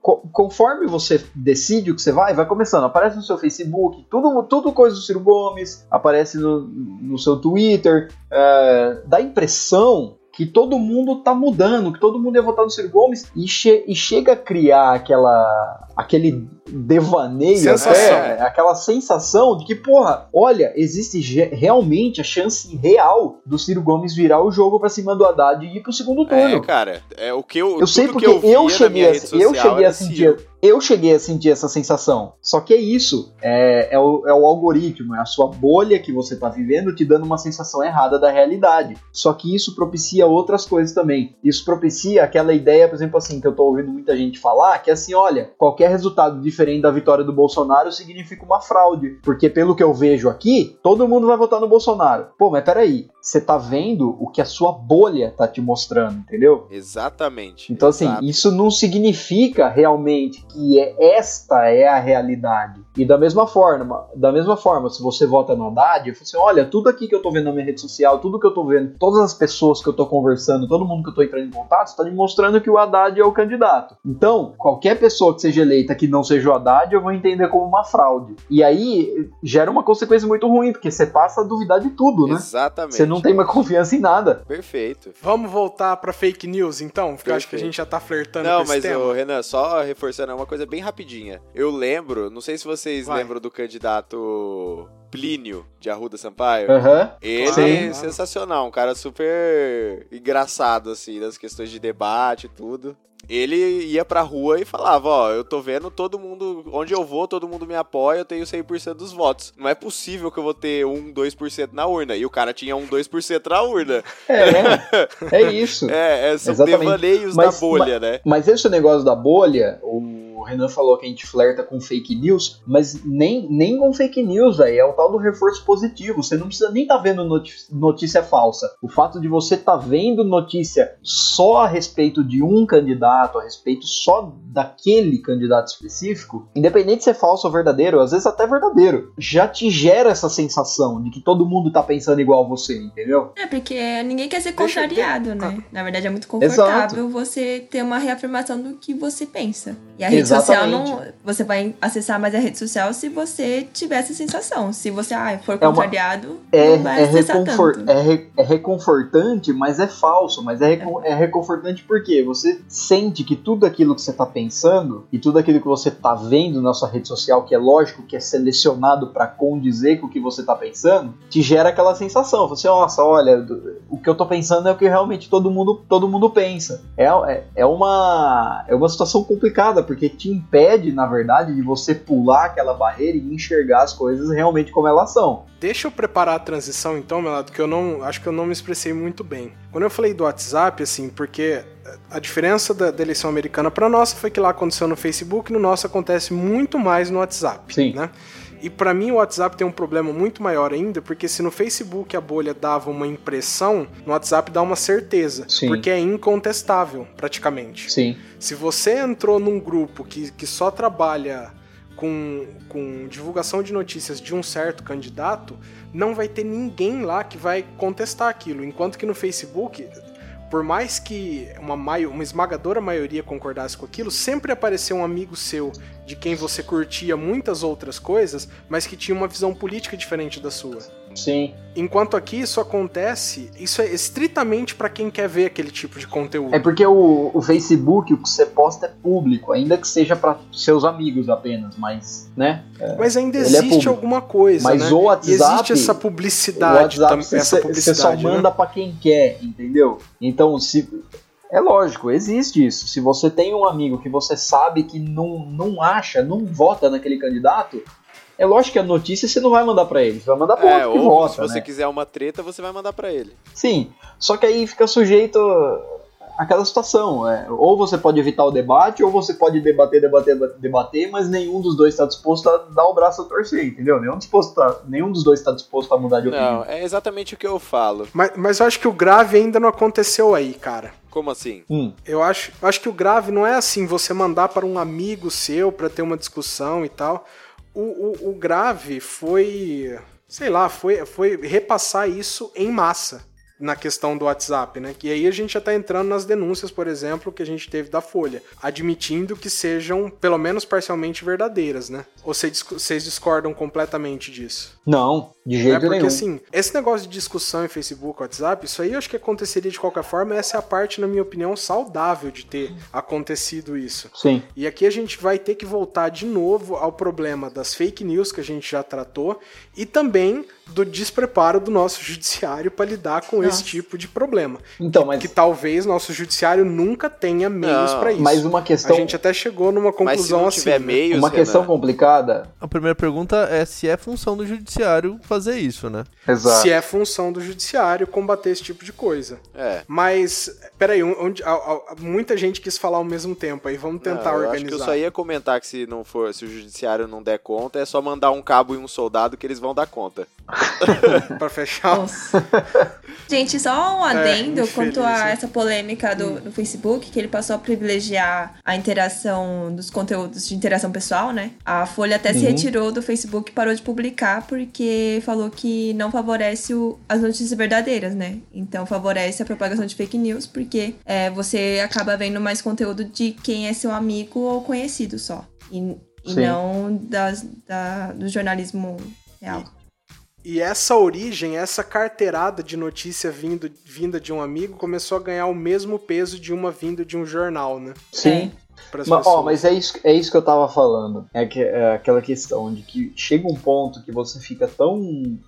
co- conforme você decide o que você vai, vai começando, aparece no seu Facebook, tudo, tudo coisa do Ciro Gomes, aparece no, no seu Twitter, ah, dá a impressão que todo mundo tá mudando, que todo mundo ia votar no Ciro Gomes e, che- e chega a criar aquela aquele devaneio, Sensação. até, aquela sensação de que, porra, olha, existe realmente a chance real do Ciro Gomes virar o jogo pra cima do Haddad e ir pro segundo turno. É, cara, é o que eu Eu sei porque que eu, eu cheguei, a, eu cheguei a sentir, Ciro. eu cheguei a sentir essa sensação. Só que é isso, é, é o, é o algoritmo, é a sua bolha que você tá vivendo te dando uma sensação errada da realidade. Só que isso propicia outras coisas também. Isso propicia aquela ideia, por exemplo, assim, que eu tô ouvindo muita gente falar, que é assim, olha, qualquer resultado diferente da vitória do Bolsonaro significa uma fraude. Porque pelo que eu vejo aqui, todo mundo vai votar no Bolsonaro. Pô, mas peraí, você tá vendo o que a sua bolha tá te mostrando, entendeu? Exatamente. Então, assim, exato. isso não significa realmente que é, esta é a realidade. E da mesma forma, da mesma forma, se você vota no Haddad, eu falo assim, olha, tudo aqui que eu tô vendo na minha rede social, tudo que eu tô vendo, todas as pessoas que eu tô conversando, todo mundo que eu tô entrando em contato, está me mostrando que o Haddad é o candidato. Então, qualquer pessoa que seja eleita que não seja o Haddad, eu vou entender como uma fraude. E aí gera uma consequência muito ruim, porque você passa a duvidar de tudo, né? Exatamente. Você não tem mais confiança em nada. Perfeito. Vamos voltar pra fake news, então? Porque eu acho que a gente já tá flertando Não, com esse mas, tema. ô, Renan, só reforçando é uma coisa bem rapidinha. Eu lembro, não sei se vocês Vai. lembram do candidato Plínio de Arruda Sampaio. Aham. Ele Sim. é sensacional, um cara super engraçado, assim, nas questões de debate e tudo. Ele ia pra rua e falava, ó, eu tô vendo todo mundo, onde eu vou, todo mundo me apoia, eu tenho 100% dos votos. Não é possível que eu vou ter 1, 2% na urna. E o cara tinha 1, 2% na urna. É, é isso. *laughs* É, é são Exatamente. devaneios Mas- da bolha, né? Mas esse negócio da bolha, o Renan falou que a gente flerta com fake news, mas nem, nem com fake news, velho. É o tal do reforço positivo. Você não precisa nem tá vendo notícia falsa. O fato de você tá vendo notícia só a respeito de um candidato, a respeito só daquele candidato específico, independente se é falso ou verdadeiro, às vezes até verdadeiro, já te gera essa sensação de que todo mundo tá pensando igual a você, entendeu? É, porque ninguém quer ser contrariado, né? Na verdade, é muito confortável você ter uma reafirmação do que você pensa. E a rede social não. Você vai acessar mais a rede social se você tiver essa sensação. Se você ah, for É uma- contrariado, É, não vai é, acessar reconfor- tanto. é, re- é reconfortante, mas é falso. Mas é, recon- é reconfortante porque você sente que tudo aquilo que você tá pensando e tudo aquilo que você tá vendo na sua rede social, que é lógico que é selecionado para condizer com o que você tá pensando, te gera aquela sensação. Você, nossa, olha, o que eu tô pensando é o que realmente todo mundo, todo mundo pensa. É, é, é, uma, é uma situação complicada, porque te impede, na verdade, de você pular aquela barreira e enxergar as coisas realmente como elas são. Deixa eu preparar a transição então, Melado, que eu não acho que eu não me expressei muito bem. Quando eu falei do WhatsApp, assim, porque a diferença da, da eleição americana para nossa foi que lá aconteceu no Facebook, no nosso acontece muito mais no WhatsApp, Sim. né? E para mim o WhatsApp tem um problema muito maior ainda, porque se no Facebook a bolha dava uma impressão, no WhatsApp dá uma certeza, Sim. porque é incontestável, praticamente. Sim. Se você entrou num grupo que, que só trabalha com, com divulgação de notícias de um certo candidato, não vai ter ninguém lá que vai contestar aquilo. Enquanto que no Facebook, por mais que uma, maio- uma esmagadora maioria concordasse com aquilo, sempre apareceu um amigo seu de quem você curtia muitas outras coisas, mas que tinha uma visão política diferente da sua. Sim. Enquanto aqui isso acontece, isso é estritamente para quem quer ver aquele tipo de conteúdo. É porque o, o Facebook, o que você posta é público, ainda que seja para seus amigos apenas, mas, né? Mas ainda é existe público. alguma coisa, Mas né? o E WhatsApp, existe essa o publicidade, WhatsApp tam- você, só né? manda pra quem quer, entendeu? Então, se é lógico, existe isso. Se você tem um amigo que você sabe que não, não acha, não vota naquele candidato, é lógico que a notícia você não vai mandar pra ele, você vai mandar pra É, outro que vota, se você né? quiser uma treta, você vai mandar pra ele. Sim, só que aí fica sujeito àquela situação. é, ou você pode evitar o debate, ou você pode debater, debater, debater, mas nenhum dos dois está disposto a dar o braço a torcer, entendeu? Nenhum, disposto a- nenhum dos dois está disposto a mudar de opinião. Não, é exatamente o que eu falo. Mas, mas eu acho que o grave ainda não aconteceu aí, cara. Como assim? Hum, Eu acho, eu acho que o grave não é assim, você mandar para um amigo seu para ter uma discussão e tal. O, o, o grave foi, sei lá, foi, foi repassar isso em massa na questão do WhatsApp, né? E aí a gente já tá entrando nas denúncias, por exemplo, que a gente teve da Folha, admitindo que sejam, pelo menos parcialmente, verdadeiras, né? Ou vocês disco- vocês discordam completamente disso? não, de É jeito porque nenhum. assim, esse negócio de discussão em Facebook, WhatsApp, isso aí eu acho que aconteceria de qualquer forma. Essa é a parte, na minha opinião, saudável de ter acontecido isso. Sim, E aqui a gente vai ter que voltar de novo ao problema das fake news que a gente já tratou e também do despreparo do nosso judiciário para lidar com esse Nossa. tipo de problema. então, mas, Que talvez nosso judiciário nunca tenha meios para isso. mas uma A questão, gente até chegou numa Mas se conclusão não assim. tiver né? meios, uma questão complicada. A primeira pergunta é se é função do judiciário fazer isso, né? Exato. Se é função do judiciário combater esse tipo de coisa. É. Mas, peraí, onde, a- a- muita gente quis falar ao mesmo tempo aí, vamos tentar Não, eu organizar. Acho que eu só ia comentar que se não for, se o judiciário não der conta, é só mandar um cabo e um soldado que eles vão dar conta. *laughs* Pra fechar. Nossa. Gente, só um adendo infeliz, quanto a essa polêmica do, do Facebook, que ele passou a privilegiar a interação dos conteúdos de interação pessoal, né? A Folha até se Uhum. retirou do Facebook e parou de publicar porque falou que não favorece o- as notícias verdadeiras, né? Então favorece a propagação de fake news, porque é, você acaba vendo mais conteúdo de quem é seu amigo ou conhecido só. E, e não das, da, do jornalismo real. E essa origem, essa carteirada de notícia vindo, vinda de um amigo começou a ganhar o mesmo peso de uma vinda de um jornal, né? Sim. Mas, pessoas. ó, mas é isso, é isso que eu tava falando. É, que, é aquela questão de que chega um ponto que você fica tão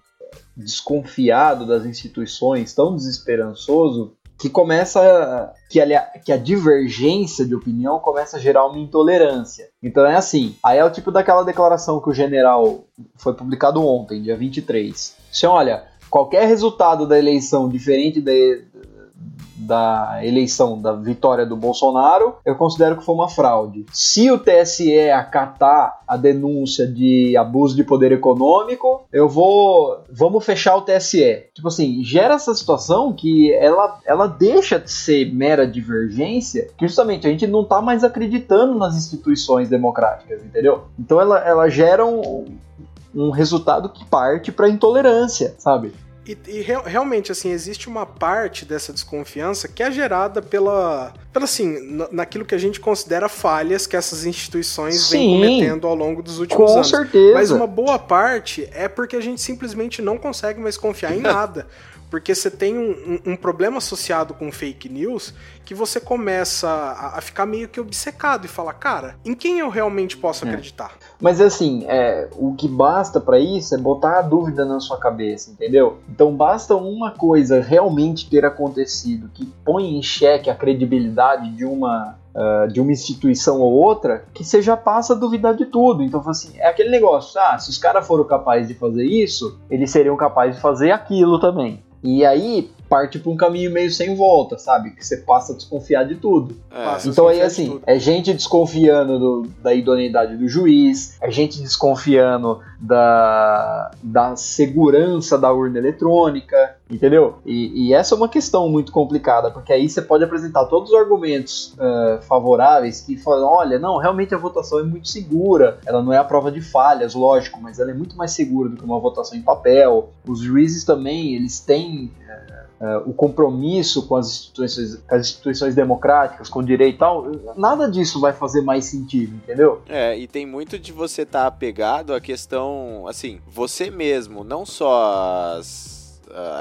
desconfiado das instituições, tão desesperançoso, que começa. a- Que, aliás, que a divergência de opinião começa a gerar uma intolerância. Então é assim. Aí é o tipo daquela declaração que o general foi publicado ontem, dia 23. Você olha, qualquer resultado da eleição diferente da, da eleição da vitória do Bolsonaro, eu considero que foi uma fraude. Se o TSE acatar a denúncia de abuso de poder econômico, eu vou. Vamos fechar o TSE. Tipo assim, gera essa situação que ela, ela deixa de ser mera divergência, que justamente a gente não tá mais acreditando nas instituições democráticas, entendeu? Então ela, ela gera um, um resultado que parte pra intolerância, sabe? E, e real- realmente, assim, existe uma parte dessa desconfiança que é gerada pela, pela assim, na- naquilo que a gente considera falhas que essas instituições vêm Sim. cometendo ao longo dos últimos Com anos. certeza. Mas uma boa parte é porque a gente simplesmente não consegue mais confiar em *laughs* nada. Porque você tem um, um- um problema associado com fake news que você começa a, a ficar meio que obcecado e fala, cara, em quem eu realmente posso É. acreditar? Mas assim, é, o que basta pra isso é botar a dúvida na sua cabeça, entendeu? Então basta uma coisa realmente ter acontecido que põe em xeque a credibilidade de uma ah, de uma instituição ou outra que você já passa a duvidar de tudo. Então, assim, é aquele negócio, ah, se os caras foram capazes de fazer isso, eles seriam capazes de fazer aquilo também. E aí parte para um caminho meio sem volta, sabe? Que você passa a desconfiar de tudo. É. Então aí assim, tudo. é gente desconfiando do- da idoneidade do juiz, é gente desconfiando da, da segurança da urna eletrônica, entendeu? E, e essa é uma questão muito complicada, porque aí você pode apresentar todos os argumentos ah, favoráveis que falam, olha, não, realmente a votação é muito segura, ela não é a prova de falhas, lógico, mas ela é muito mais segura do que uma votação em papel. Os juízes também, eles têm eh, o compromisso com as instituições, com as instituições democráticas, com o direito e tal, nada disso vai fazer mais sentido, entendeu? É, e tem muito de você estar apegado à questão, assim, você mesmo, não só as-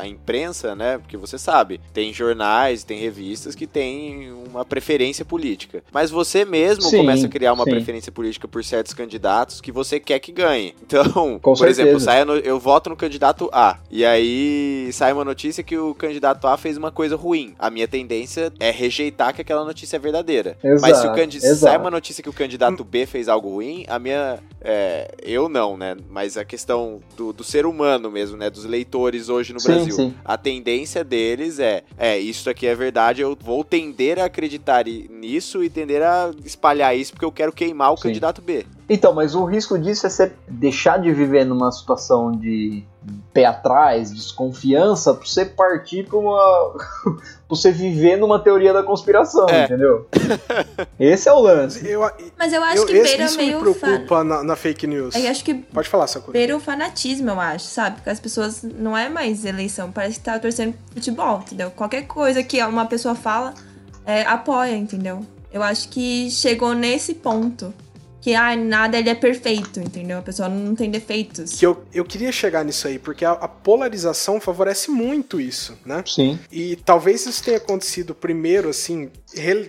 a imprensa, né? Porque você sabe, tem jornais, tem revistas que têm uma preferência política. Mas você mesmo Sim, começa a criar uma sim. preferência política por certos candidatos que você quer que ganhe. *laughs* Então, Com por exemplo, certeza. sai a no- eu voto no candidato A. E aí sai uma notícia que o candidato A fez uma coisa ruim. A minha tendência é rejeitar que aquela notícia é verdadeira. Mas se o Exato, candi- exato. sai uma notícia que o candidato B fez algo ruim, a minha. é, eu não, né? Mas a questão do, do ser humano mesmo, né? Dos leitores hoje no Sim, Brasil. sim. A tendência deles é: é, isso aqui é verdade, eu vou tender a acreditar nisso e tender a espalhar isso porque eu quero queimar o Sim. candidato B. Então, mas o risco disso é você deixar de viver numa situação de pé atrás, desconfiança, pra você partir pra uma. *laughs* pra você viver numa teoria da conspiração, É. entendeu? *laughs* Esse é o lance. Eu, Mas eu acho eu, que esse- beira isso me meio. Fa... preocupa na, na fake news. Eu acho que Pode falar, Sakura. beira o fanatismo, eu acho, sabe? Porque as pessoas não é mais eleição, parece que tá torcendo futebol, entendeu? Qualquer coisa que uma pessoa fala, é, apoia, entendeu? Eu acho que chegou nesse ponto. Que, ai, nada ele é perfeito, entendeu? A pessoa não tem defeitos. Que eu, eu queria chegar nisso aí, porque a, a polarização favorece muito isso, né? Sim. E talvez isso tenha acontecido primeiro, assim,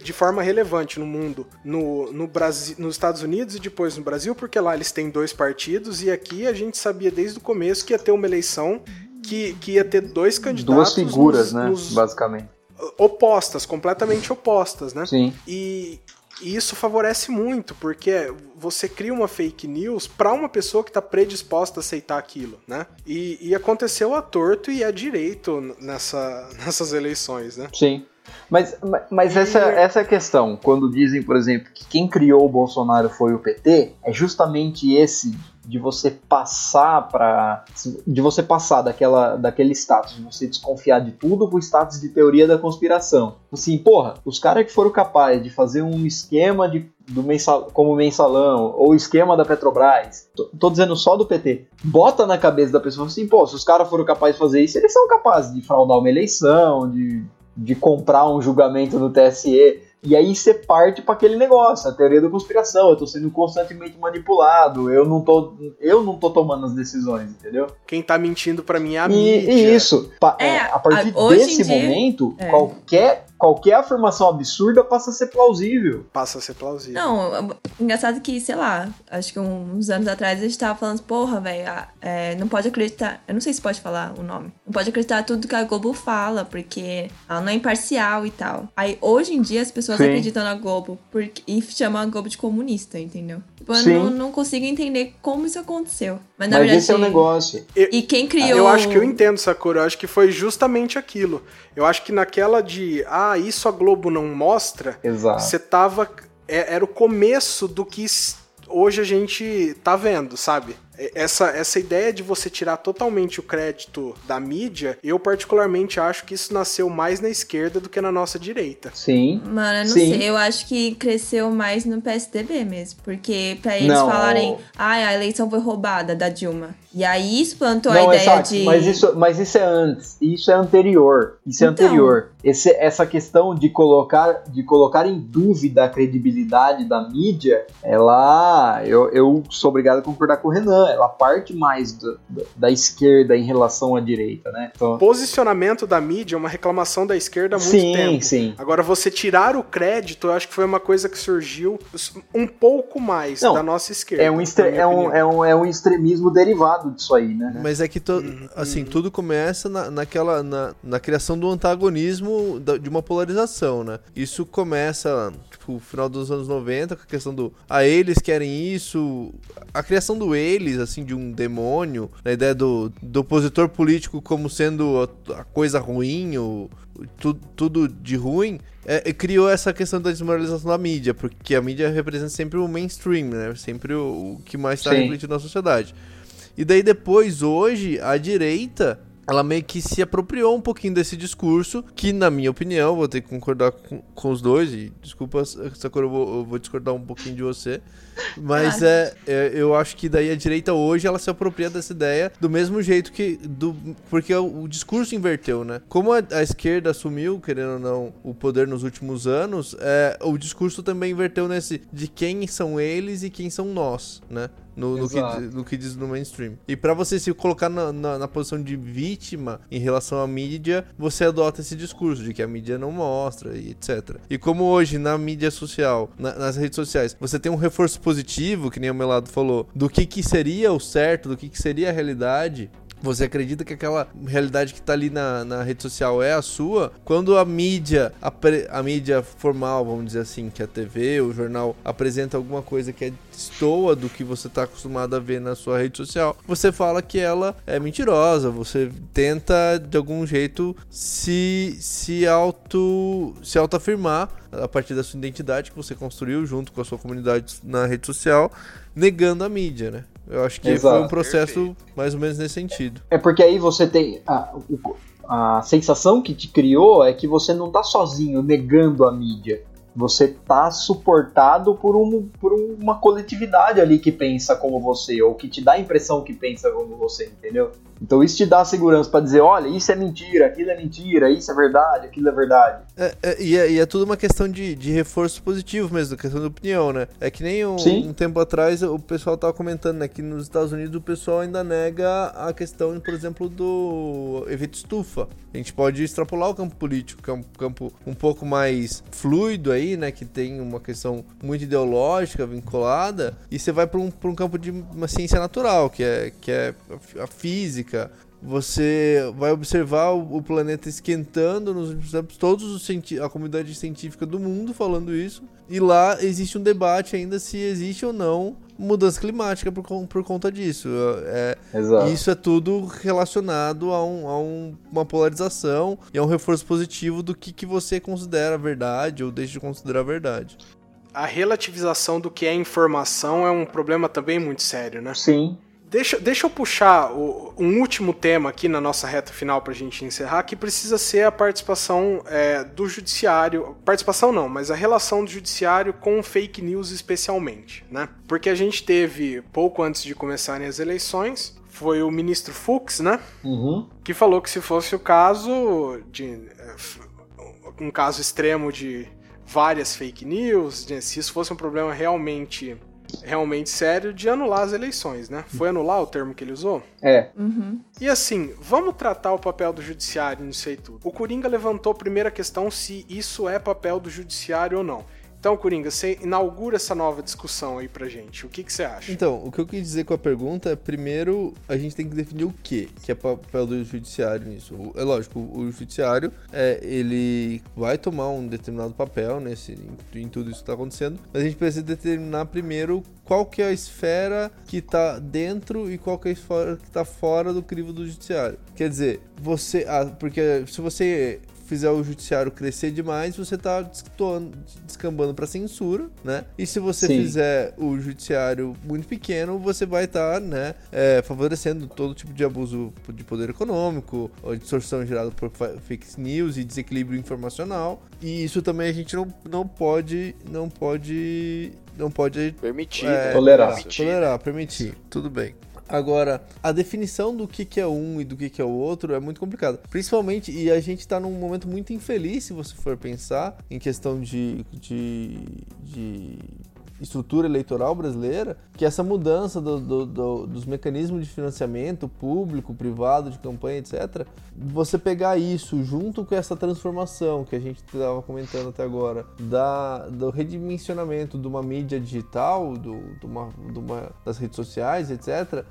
de forma relevante no mundo, no, no Brasil, nos Estados Unidos e depois no Brasil, porque lá eles têm dois partidos e aqui a gente sabia desde o começo que ia ter uma eleição que, que ia ter dois candidatos Duas figuras, nos- né? nos- Basicamente. opostas, completamente opostas, né? Sim. E, e isso favorece muito, porque você cria uma fake news para uma pessoa que está predisposta a aceitar aquilo, né? E, e aconteceu a torto e a direito nessa, *laughs* nessas eleições, né? Sim. Mas, ma- mas essa, essa é questão. Quando dizem, por exemplo, que quem criou o Bolsonaro foi o PT, é justamente esse de você passar para de você passar daquela daquele status de você desconfiar de tudo pro status de teoria da conspiração. Assim, porra, os caras que foram capazes de fazer um esquema de do mensal, como mensalão ou esquema da Petrobras, tô, tô dizendo só do PT. Bota na cabeça da pessoa assim, pô, se os caras foram capazes de fazer isso, eles são capazes de fraudar uma eleição, de de comprar um julgamento no TSE. E aí você parte para aquele negócio, a teoria da conspiração, eu tô sendo constantemente manipulado, eu não tô, eu não tô tomando as decisões, entendeu? Quem tá mentindo para mim é a E, mídia. e isso, pa- É, é, a partir a- desse dia- momento, é. qualquer, qualquer afirmação absurda passa a ser plausível. Passa a ser plausível. Não, engraçado que, sei lá, acho que uns anos atrás a gente tava falando, porra, velho, é, não pode acreditar. Eu não sei se pode falar o nome. Não pode acreditar tudo que a Globo fala, porque ela não é imparcial e tal. Aí hoje em dia as pessoas Sim. acreditam na Globo porque, e chamam a Globo de comunista, entendeu? Tipo, eu Sim. não, não consigo entender como isso aconteceu. Mas na Mas verdade. esse é o negócio. E quem criou. Eu acho que eu entendo, Sakura. Eu acho que foi justamente aquilo. Eu acho que naquela de, ah, isso a Globo não mostra, Exato. você tava. é- Era o começo do que hoje a gente tá vendo, sabe? E- Essa, essa ideia de você tirar totalmente o crédito da mídia, eu particularmente acho que isso nasceu mais na esquerda do que na nossa direita. Sim. Mano, eu não Sim. sei, eu acho que cresceu mais no PSDB mesmo. Porque pra eles Não, falarem, ai, a eleição foi roubada da Dilma. E aí isso plantou a Não, ideia exato, de. mas, isso, mas isso é antes, isso é anterior, isso é Então. anterior. Esse- essa questão de colocar, de colocar em dúvida a credibilidade da mídia, ela, eu, eu sou obrigado a concordar com o Renan, ela parte mais do- da- da esquerda em relação à direita, né? Então, O posicionamento da mídia é uma reclamação da esquerda há muito sim, tempo. sim. Agora, você tirar o crédito, eu acho que foi uma coisa que surgiu um pouco mais Não, da nossa esquerda. É um, é, um, é, um, é um extremismo derivado disso aí, né? Mas é que to- assim, tudo começa na, naquela na, na criação do antagonismo da- de uma polarização, né? Isso começa tipo no final dos anos 90 com a questão do ah, eles querem isso, a criação do eles assim de um demônio, a ideia do, do opositor político como sendo a, a coisa ruim, o, tu- tudo de ruim, é, criou essa questão da desmoralização da mídia, porque a mídia representa sempre o mainstream, né? Sempre o, o que mais está refletido na sociedade. E daí depois, hoje, a direita, ela meio que se apropriou um pouquinho desse discurso, que na minha opinião, vou ter que concordar com, com os dois, e desculpa, Sakura, eu vou, eu vou discordar um pouquinho de você, mas é, é, eu acho que daí a direita hoje, ela se apropria dessa ideia do mesmo jeito que, do, porque o, o discurso inverteu, né? Como a, a esquerda assumiu, querendo ou não, o poder nos últimos anos, é, o discurso também inverteu nesse de quem são eles e quem são nós, né? No, no, que, no que diz no mainstream. E pra você se colocar na, na, na posição de vítima em relação à mídia, você adota esse discurso de que a mídia não mostra e etc. E como hoje na mídia social, na- nas redes sociais, você tem um reforço positivo, que nem o Melado falou, do que, que seria o certo, do que, que seria a realidade. Você acredita que aquela realidade que tá ali na, na rede social é a sua? Quando a mídia, a, pre- a mídia formal, vamos dizer assim, que a TV, o jornal, apresenta alguma coisa que é destoa do que você tá acostumado a ver na sua rede social, você fala que ela é mentirosa, você tenta de algum jeito se, se auto se autoafirmar a partir da sua identidade que você construiu junto com a sua comunidade na rede social, negando a mídia, né? Eu acho que Exato. foi um processo mais ou menos nesse sentido. É porque aí você tem. A, a sensação que te criou é que você não tá sozinho negando a mídia. Você tá suportado por, um, por uma coletividade ali que pensa como você, ou que te dá a impressão que pensa como você, entendeu? Então isso te dá segurança pra dizer, olha, isso é mentira, aquilo é mentira, isso é verdade, aquilo é verdade. É, é, e, é, e é tudo uma questão de, de reforço positivo mesmo, questão de opinião, né? É que nem um, um tempo atrás o pessoal tava comentando né, que nos Estados Unidos o pessoal ainda nega a questão, por exemplo, do efeito estufa. A gente pode extrapolar o campo político, que é um campo um pouco mais fluido aí, né? Que tem uma questão muito ideológica vinculada, e você vai para um, um campo de uma ciência natural, que é, que é a física, você vai observar o, o planeta esquentando nos últimos tempos, todos os a comunidade científica do mundo falando isso, e lá existe um debate ainda se existe ou não mudança climática por, por conta disso. É, Exato. isso é tudo relacionado a, um- a um- uma polarização e a um reforço positivo do que, que você considera verdade ou deixa de considerar verdade. A relativização do que é informação é um problema também muito sério, né? Sim. Deixa, deixa eu puxar o- um último tema aqui na nossa reta final pra gente encerrar, que precisa ser a participação é, do judiciário. Participação não, mas a relação do judiciário com fake news especialmente, né? Porque a gente teve, pouco antes de começarem as eleições, foi o ministro Fux, né? Uhum. que falou que se fosse o caso de f- um caso extremo de várias fake news, se isso fosse um problema realmente realmente sério de anular as eleições, né? Foi anular o termo que ele usou? É. Uhum. E assim, vamos tratar o papel do judiciário nisso aí tudo. O Coringa levantou a primeira questão se isso é papel do judiciário ou não. Então, Coringa, você inaugura essa nova discussão aí pra gente. O que, que você acha? Então, o que eu quis dizer com a pergunta é, primeiro, a gente tem que definir o que que é papel do judiciário nisso. É lógico, o judiciário, é, ele vai tomar um determinado papel nesse, em, em tudo isso que está acontecendo, mas a gente precisa determinar primeiro qual que é a esfera que está dentro e qual que é a esfera que está fora do crivo do judiciário. Quer dizer, você... ah, porque se você fizer o judiciário crescer demais, você tá destoando- descambando para censura, né? E se você Sim. fizer o judiciário muito pequeno, você vai estar, né, é, favorecendo todo tipo de abuso de poder econômico, ou distorção gerada por fa- fake news e desequilíbrio informacional. E isso também a gente não, não pode, não pode, não pode Permitir, É, né? tolerar. Permitir. Tolerar, permitir, tudo bem. Agora, a definição do que, é um e do que, que é o outro é muito complicada. Principalmente, e a gente tá num momento muito infeliz, se você for pensar, em questão de, de, de estrutura eleitoral brasileira, que essa mudança do- do- do- dos mecanismos de financiamento público, privado, de campanha, etc., você pegar isso junto com essa transformação que a gente estava comentando até agora, da, do redimensionamento de uma mídia digital, do, de uma, de uma- das redes sociais, etc.,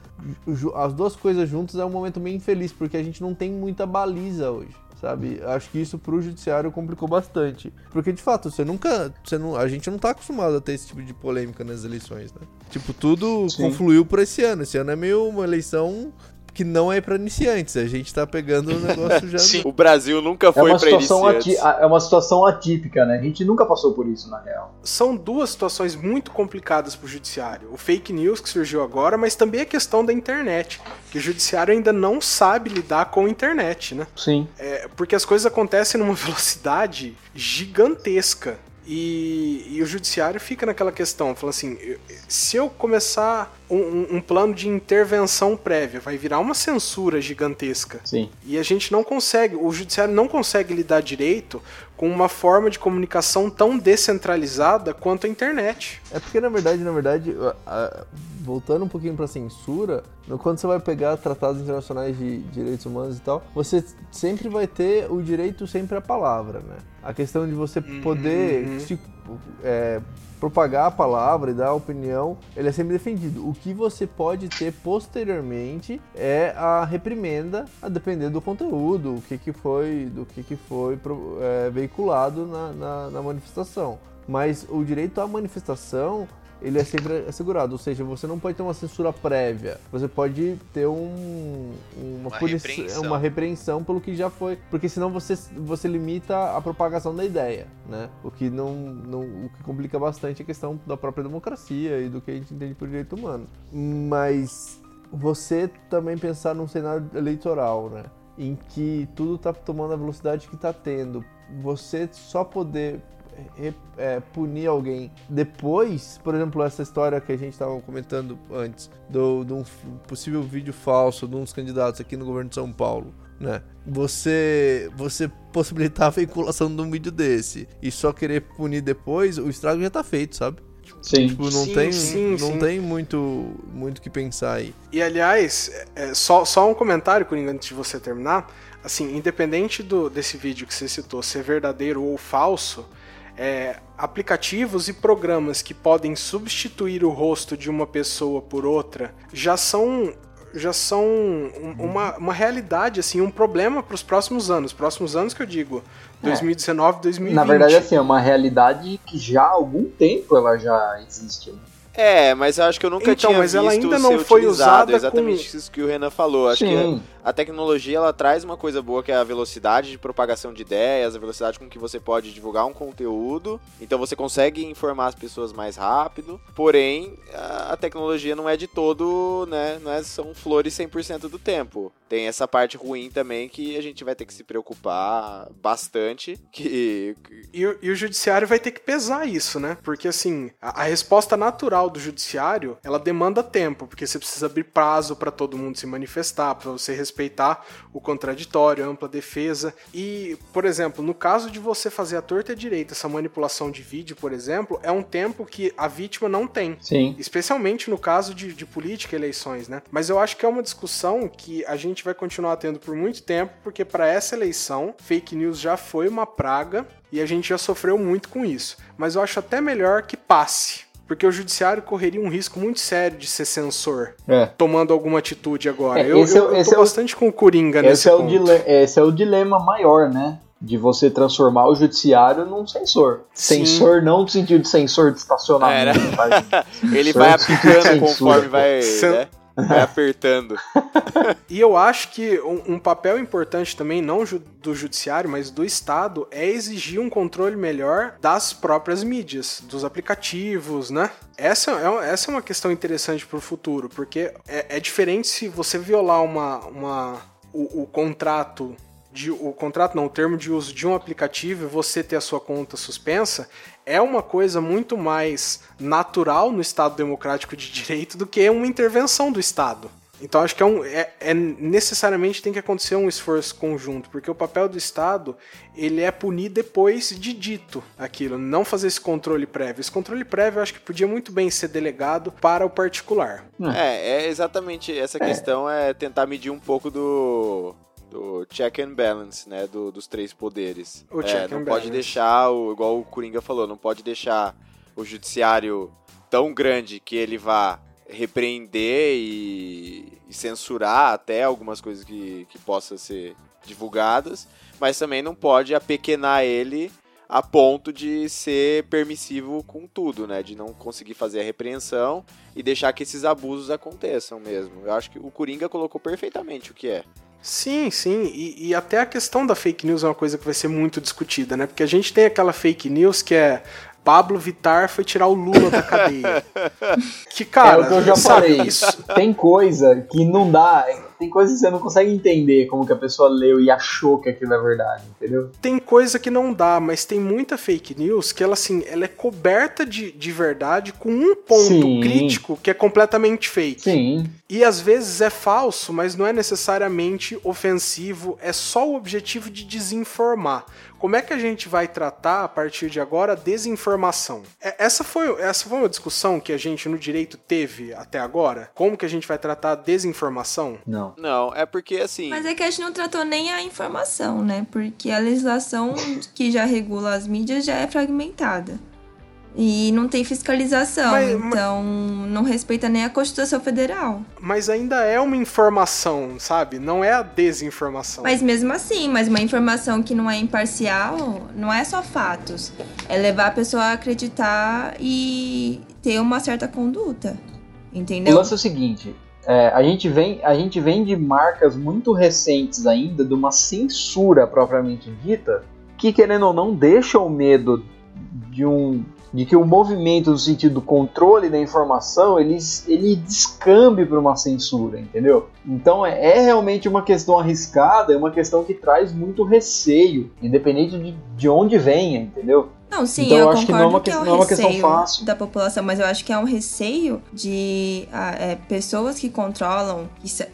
as duas coisas juntas é um momento meio infeliz, porque a gente não tem muita baliza hoje sabe? Acho que isso pro judiciário complicou bastante. Porque, de fato, você nunca. Você não, a gente não tá acostumado a ter esse tipo de polêmica nas eleições, né? Tipo, tudo Sim. confluiu por esse ano. Esse ano é meio uma eleição que não é pra iniciantes. A gente tá pegando o negócio já. *laughs* Sim. O Brasil nunca É foi pra situação iniciantes. ati- é uma situação atípica, né? A gente nunca passou por isso, na real. São duas situações muito complicadas para o judiciário. O fake news que surgiu agora, mas também a questão da internet, que o judiciário ainda não sabe lidar com a internet, né? Sim. É, porque as coisas acontecem numa *laughs* velocidade gigantesca. E, e o judiciário fica naquela questão, fala assim, se eu começar um, um- um plano de intervenção prévia, vai virar uma censura gigantesca. Sim. E a gente não consegue, o judiciário não consegue lidar direito com uma forma de comunicação tão descentralizada quanto a internet. É porque, na verdade, na verdade, voltando um pouquinho pra censura, no- quando você vai pegar tratados internacionais de direitos humanos e tal, você sempre vai ter o direito sempre à palavra, né? A questão de você poder Uhum. se, é, propagar a palavra e dar opinião, ele é sempre defendido. O que você pode ter posteriormente é a reprimenda, a depender do conteúdo, o que, que foi, do que, que foi é, veiculado na, na, na manifestação. Mas o direito à manifestação ele é sempre assegurado, ou seja, você não pode ter uma censura prévia, você pode ter um, uma, Uma repreensão. uma repreensão pelo que já foi, porque senão você, você limita a propagação da ideia, né? O que não, não o que complica bastante a questão da própria democracia e do que a gente entende por direito humano. Mas você também pensar num cenário eleitoral, né? Em que tudo tá tomando a velocidade que tá tendo, você só poder é, punir alguém depois, por exemplo, essa história que a gente estava comentando antes, do, de um possível vídeo falso de uns candidatos aqui no governo de São Paulo, né? Você, você possibilitar a veiculação de um vídeo desse e só querer punir depois, o estrago já tá feito, sabe? Sim. Tipo, não Sim, tem, sim, não sim. tem muito muito o que pensar aí. E aliás, é, só, só um comentário, Coringa, antes de você terminar. Assim, independente do, desse vídeo que você citou ser verdadeiro ou falso, é, aplicativos e programas que podem substituir o rosto de uma pessoa por outra já são já são um- uma, uma realidade, assim, um problema para os próximos anos. Próximos anos que eu digo, 2019, 2020. Na verdade, assim, é uma realidade que já há algum tempo ela já existe. É, mas eu acho que eu nunca Então, tinha mas ela visto ainda ser não foi utilizado, usada exatamente com- isso que o Renan falou. Acho que Sim. a tecnologia ela traz uma coisa boa que é a velocidade de propagação de ideias, a velocidade com que você pode divulgar um conteúdo. Então você consegue informar as pessoas mais rápido. Porém, a a tecnologia não é de todo, né? Não é, são flores 100% do tempo. Tem essa parte ruim também que a gente vai ter que se preocupar bastante. Que E, o- e o judiciário vai ter que pesar isso, né? Porque assim, a, a resposta natural do judiciário, ela demanda tempo, porque você precisa abrir prazo para todo mundo se manifestar, para você respeitar o contraditório, a ampla defesa. E, por exemplo, no caso de você fazer a torta e a direita, essa manipulação de vídeo, por exemplo, é um tempo que a vítima não tem. Sim. Especialmente no caso de, de política e eleições, né? Mas eu acho que é uma discussão que a gente vai continuar tendo por muito tempo, porque para essa eleição, fake news já foi uma praga e a gente já sofreu muito com isso. Mas eu acho até melhor que passe. Porque o judiciário correria um risco muito sério de ser censor, É. tomando alguma atitude agora. É, eu esse é o- eu, eu esse tô é o- bastante com o Coringa Esse nesse é, o ponto. esse é o dilema maior, né? De você transformar o judiciário num censor. Sim. Censor não no sentido de sensor de estacionamento. mas *laughs* ele vai aplicando conforme vai, Cen- né? Vai apertando. *laughs* E eu acho que um, um papel importante também, não ju- do judiciário, mas do Estado, é exigir um controle melhor das próprias mídias, dos aplicativos, né? Essa é, essa é uma questão interessante para o futuro, porque é, é diferente se você violar uma, uma, o, o contrato. De, o contrato não, o termo de uso de um aplicativo e você ter a sua conta suspensa é uma coisa muito mais natural no Estado democrático de direito do que uma intervenção do Estado. Então acho que é, um, é, é necessariamente tem que acontecer um esforço conjunto, porque o papel do Estado ele é punir depois de dito aquilo, não fazer esse controle prévio. Esse controle prévio eu acho que podia muito bem ser delegado para o particular. É, é exatamente essa questão é tentar medir um pouco do do check and balance, né, do- dos três poderes. O É, check não and pode balance. deixar, o, igual o Coringa falou, não pode deixar o judiciário tão grande que ele vá repreender e, e censurar até algumas coisas que, que possam ser divulgadas, mas também não pode apequenar ele a ponto de ser permissivo com tudo, né? De não conseguir fazer a repreensão e deixar que esses abusos aconteçam mesmo. Eu acho que o Coringa colocou perfeitamente o que é. Sim, sim, e, e até a questão da fake news é uma coisa que vai ser muito discutida, né? Porque a gente tem aquela fake news que é Pablo Vittar foi tirar o Lula da cadeia. *laughs* que, cara, é o que eu já sabe, falei. isso, Tem coisa que não dá. Tem coisa que você não consegue entender como que a pessoa leu e achou que aquilo é verdade, entendeu? tem coisa que não dá, mas tem muita fake news que ela, assim, ela é coberta de, de verdade com um ponto Sim. crítico que é completamente fake. Sim. E às vezes é falso, mas não é necessariamente ofensivo, é só o objetivo de desinformar. Como é que a gente vai tratar a partir de agora a desinformação? É- Essa foi, essa foi uma discussão que a gente no direito teve até agora? Como que a gente vai tratar a desinformação? Não. Não, é porque assim. Mas é que a gente não tratou nem a informação, né? Porque a legislação que já regula as mídias já é fragmentada. E não tem fiscalização, Mas- mas- então não respeita nem a Constituição Federal. Mas ainda é uma informação, sabe? Não é a desinformação. Mas mesmo assim, mas uma informação que não é imparcial, não é só fatos. É levar a pessoa a acreditar e ter uma certa conduta. O Entendeu? lance é o seguinte. É, a, gente vem, a gente vem de marcas muito recentes ainda, de uma censura propriamente dita, que querendo ou não deixa o medo de um de que o movimento no sentido do controle da informação ele, ele descambe para uma censura, entendeu? Então é, é realmente uma questão arriscada, é uma questão que traz muito receio, independente de, de onde venha, entendeu? Não, sim, Então, eu eu acho que não é uma que é questão- um não é uma questão fácil. da população, mas eu acho que é um receio de ah, é, pessoas que controlam,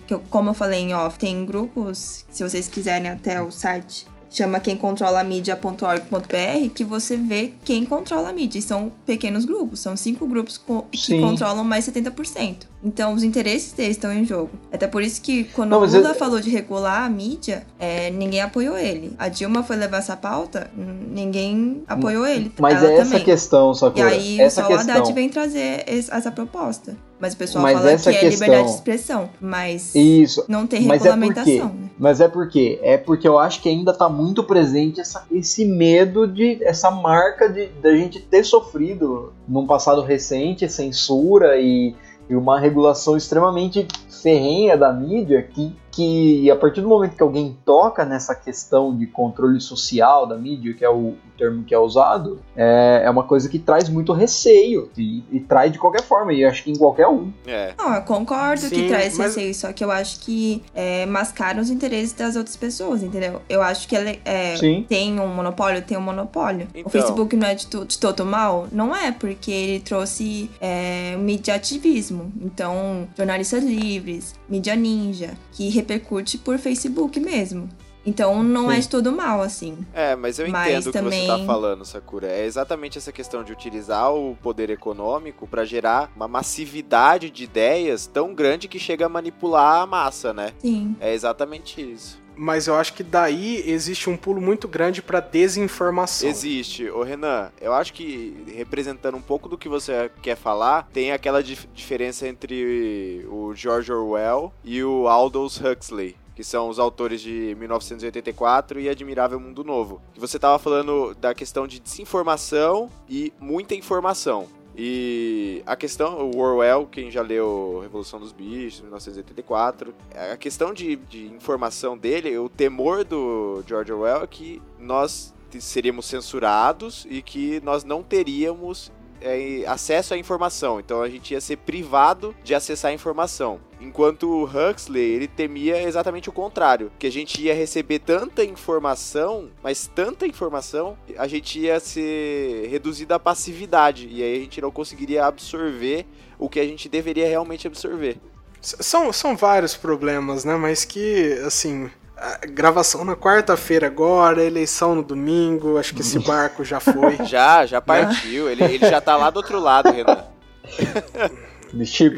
que, como eu falei em off, tem grupos, se vocês quiserem até o site, chama quem controla a mídia.org.br, que você vê quem controla a mídia. E são pequenos grupos, são cinco grupos co- que Sim. controlam mais 70%. Então os interesses deles estão em jogo. Até por isso que quando Não, o Lula eu- falou de regular a mídia, é, ninguém apoiou ele. A Dilma foi levar essa pauta, ninguém apoiou ele. Mas é essa também. questão, E Sakura. aí essa só o questão. Haddad vem trazer es- essa proposta. Mas o pessoal Mas fala que é questão- liberdade de expressão. Mas Isso. não tem Mas é regulamentação, né? Mas é por quê? É porque eu acho que ainda tá muito presente essa- esse medo de. essa marca de da gente ter sofrido num passado recente censura e, e uma regulação extremamente ferrenha da mídia que, que a partir do momento que alguém toca nessa questão de controle social da mídia, que é o, o termo que é usado, é, é uma coisa que traz muito receio e, e traz de qualquer forma, e eu acho que em qualquer um. É. Não, eu concordo Sim, que traz mas- receio, só que eu acho que é, mascaram os interesses das outras pessoas, entendeu? Eu acho que ele, é, Sim. tem um monopólio, tem um monopólio. Então. O Facebook não é de, to- de todo mal? Não é, porque ele trouxe é, mediativismo. Então, jornalistas livres, mídia ninja, que repercute por Facebook mesmo. Então, não Sim. é de todo mal, assim. É, mas eu Mas entendo o que você tá falando, Sakura. É exatamente essa questão de utilizar o poder econômico pra gerar uma massividade de ideias tão grande que chega a manipular a massa, né? Sim. É exatamente isso. Mas eu acho que daí existe um pulo muito grande pra desinformação. Existe. Ô Renan, eu acho que representando um pouco do que você quer falar, tem aquela dif- diferença entre o George Orwell e o Aldous Huxley. Que são os autores de 1984 e Admirável Mundo Novo. Que você tava falando da questão de desinformação e muita informação. E a questão, o Orwell, quem já leu Revolução dos Bichos, 1984, a questão de, de informação dele, o temor do George Orwell é que nós seríamos censurados e que nós não teríamos é, acesso à informação. Então a gente ia ser privado de acessar a informação. Enquanto o Huxley, ele temia exatamente o contrário, que a gente ia receber tanta informação, mas tanta informação, a gente ia ser reduzido à passividade e aí a gente não conseguiria absorver o que a gente deveria realmente absorver. São, são vários problemas, né? Mas que, assim, a gravação na quarta-feira agora, eleição no domingo, acho que esse barco já foi. *laughs* Já, já partiu. Ele, ele já tá lá do outro lado, Renan. *laughs*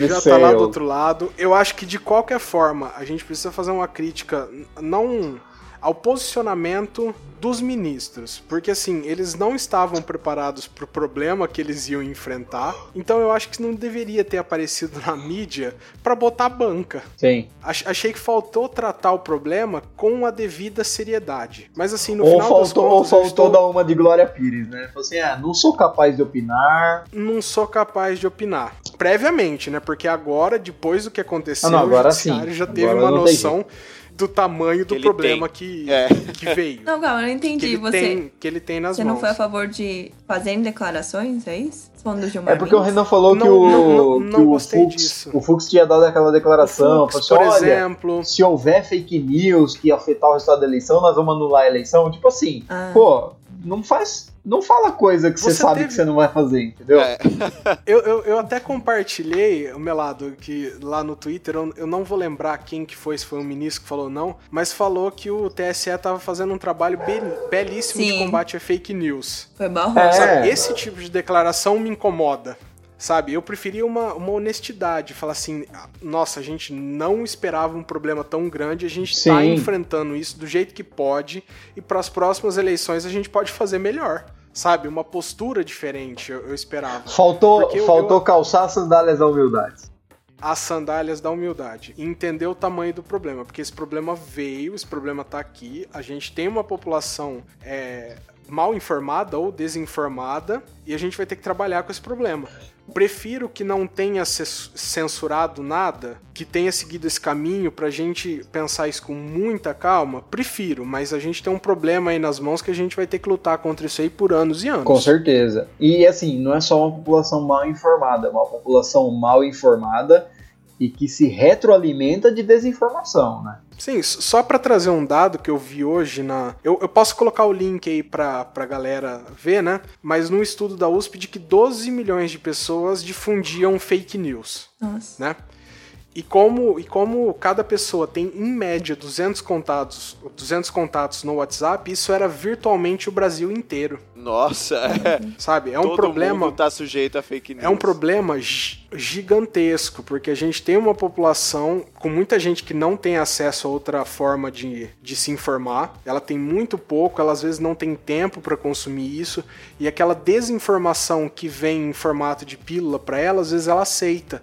Já tá lá do outro lado. Eu acho que de qualquer forma, a gente precisa fazer uma crítica não ao posicionamento dos ministros, porque assim, eles não estavam preparados pro problema que eles iam enfrentar. Então eu acho que não deveria ter aparecido na mídia pra botar banca. Sim. Ach- Achei que faltou tratar o problema com a devida seriedade. Mas assim, no Ou final das faltou, ou contas, eu faltou estou- dar uma de Glória Pires, né? Falou assim, ah, não sou capaz de opinar. não sou capaz de opinar. Previamente, né? Porque agora, depois do que aconteceu, Ah, não, agora o judiciário sim. já teve Agora uma noção do tamanho do Que problema tem. que, É. que veio. Não, calma, eu não que, entendi. ele Você, tem, que ele tem nas você mãos. não foi a favor de fazerem declarações, é isso? É porque o? Renan falou que Não, o, não, não, que não o Fux, disso. o Fux tinha dado aquela declaração. Fux, falou assim, por olha, exemplo. se houver fake news que afetar o resultado da eleição, nós vamos anular a eleição. Tipo assim, Ah. pô, não faz. Não fala coisa que você, Você sabe teve- que você não vai fazer, entendeu? É. *laughs* Eu, eu, eu até compartilhei, Melado, que lá no Twitter, eu, eu não vou lembrar quem que foi, se foi um ministro que falou não, mas falou que o TSE tava fazendo um trabalho be- belíssimo de Sim. combate a fake news. Foi barroso. É. Esse tipo de declaração me incomoda. Sabe, eu preferia uma, uma honestidade, falar assim, "Ah, nossa, a gente não esperava um problema tão grande, a gente tá Sim. enfrentando isso do jeito que pode, e para as próximas eleições a gente pode fazer melhor. Sabe, uma postura diferente, eu, eu esperava. Faltou, Porque faltou eu- calçar as sandálias da humildade. As sandálias da humildade. E entender o tamanho do problema. Porque esse problema veio, esse problema tá aqui. A gente tem uma população é, mal informada ou desinformada. E a gente vai ter que trabalhar com esse problema. Prefiro que não tenha censurado nada, que tenha seguido esse caminho pra gente pensar isso com muita calma. Prefiro, mas a gente tem um problema aí nas mãos que a gente vai ter que lutar contra isso aí por anos e anos. Com certeza. E assim, não é só uma população mal informada, é uma população mal informada e que se retroalimenta de desinformação, né? Sim, só pra trazer um dado que eu vi hoje na. Eu, eu posso colocar o link aí pra, pra galera ver, né? Mas num estudo da USP de que 12 milhões de pessoas difundiam fake news, Nossa. né? E como, e como cada pessoa tem, em média, 200 contatos, 200 contatos no WhatsApp, isso era virtualmente o Brasil inteiro, Nossa, é. sabe? É um Todo problema mundo tá sujeito a fake news. é um problema gi- gigantesco, porque a gente tem uma população com muita gente que não tem acesso a outra forma de, de se informar. Ela tem muito pouco, ela às vezes não tem tempo para consumir isso, e aquela desinformação que vem em formato de pílula para ela, às vezes ela aceita.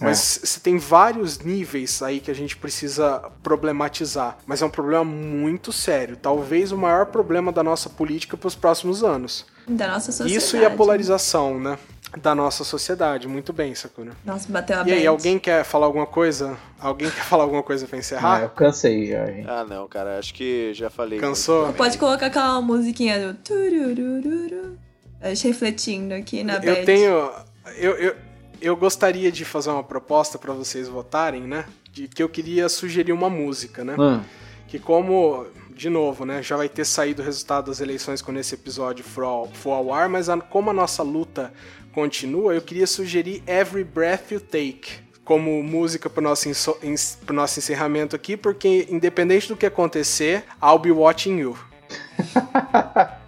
Mas você tem vários níveis aí que a gente precisa problematizar. Mas é um problema muito sério. Talvez o maior problema da nossa política para os próximos anos. Da nossa sociedade. Isso e a polarização, né? Da nossa sociedade. Muito bem, Sakura. Nossa, bateu a E aí, alguém quer falar alguma coisa? Alguém *laughs* quer falar alguma coisa pra Ah, encerrar? eu cansei já. Ah, não, cara, acho que já falei. Cansou? muito Pode colocar aquela musiquinha do tururururu. A gente refletindo aqui na bad. Eu tenho. Eu, eu, eu gostaria de fazer uma proposta pra vocês votarem, né? De que eu queria sugerir uma música, né? Hum, Que como, de novo, né? Já vai ter saído o resultado das eleições quando esse episódio for ao, for ao ar, mas a- como a nossa luta continua, eu queria sugerir Every Breath You Take como música para nosso, pro nosso encerramento aqui, porque independente do que acontecer, I'll be watching you. *laughs*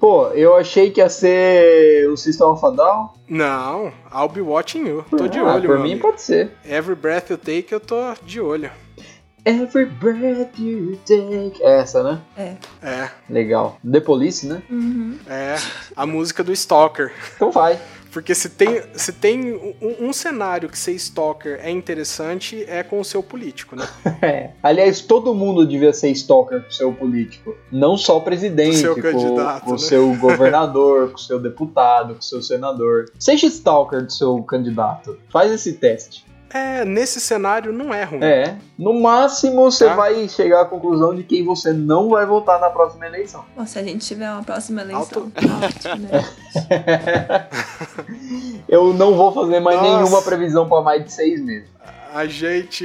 Pô, eu achei que ia ser o System of a Down. Não, I'll be watching you. Tô de Ah, olho, Por mim amigo. pode ser. Every breath you take, eu tô de olho. Every breath you take. Essa, né? É. É, Legal. The Police, né? Uhum. é. A música do Stalker. Então vai. Porque se tem, se tem um, um cenário que ser stalker é interessante, é com o seu político, né? *laughs* É. Aliás, todo mundo devia ser stalker com o seu político. Não só o presidente, seu com, candidato, com o né? seu *laughs* governador, com o seu deputado, com o seu senador. Seja stalker do seu candidato. Faz esse teste. É, nesse cenário não é ruim. É. No máximo, você Tá. vai chegar à conclusão de quem você não vai votar na próxima eleição. Bom, se a gente tiver uma próxima eleição. Alto- Alto, né? *laughs* Eu não vou fazer mais Nossa. nenhuma previsão para mais de seis meses. A gente,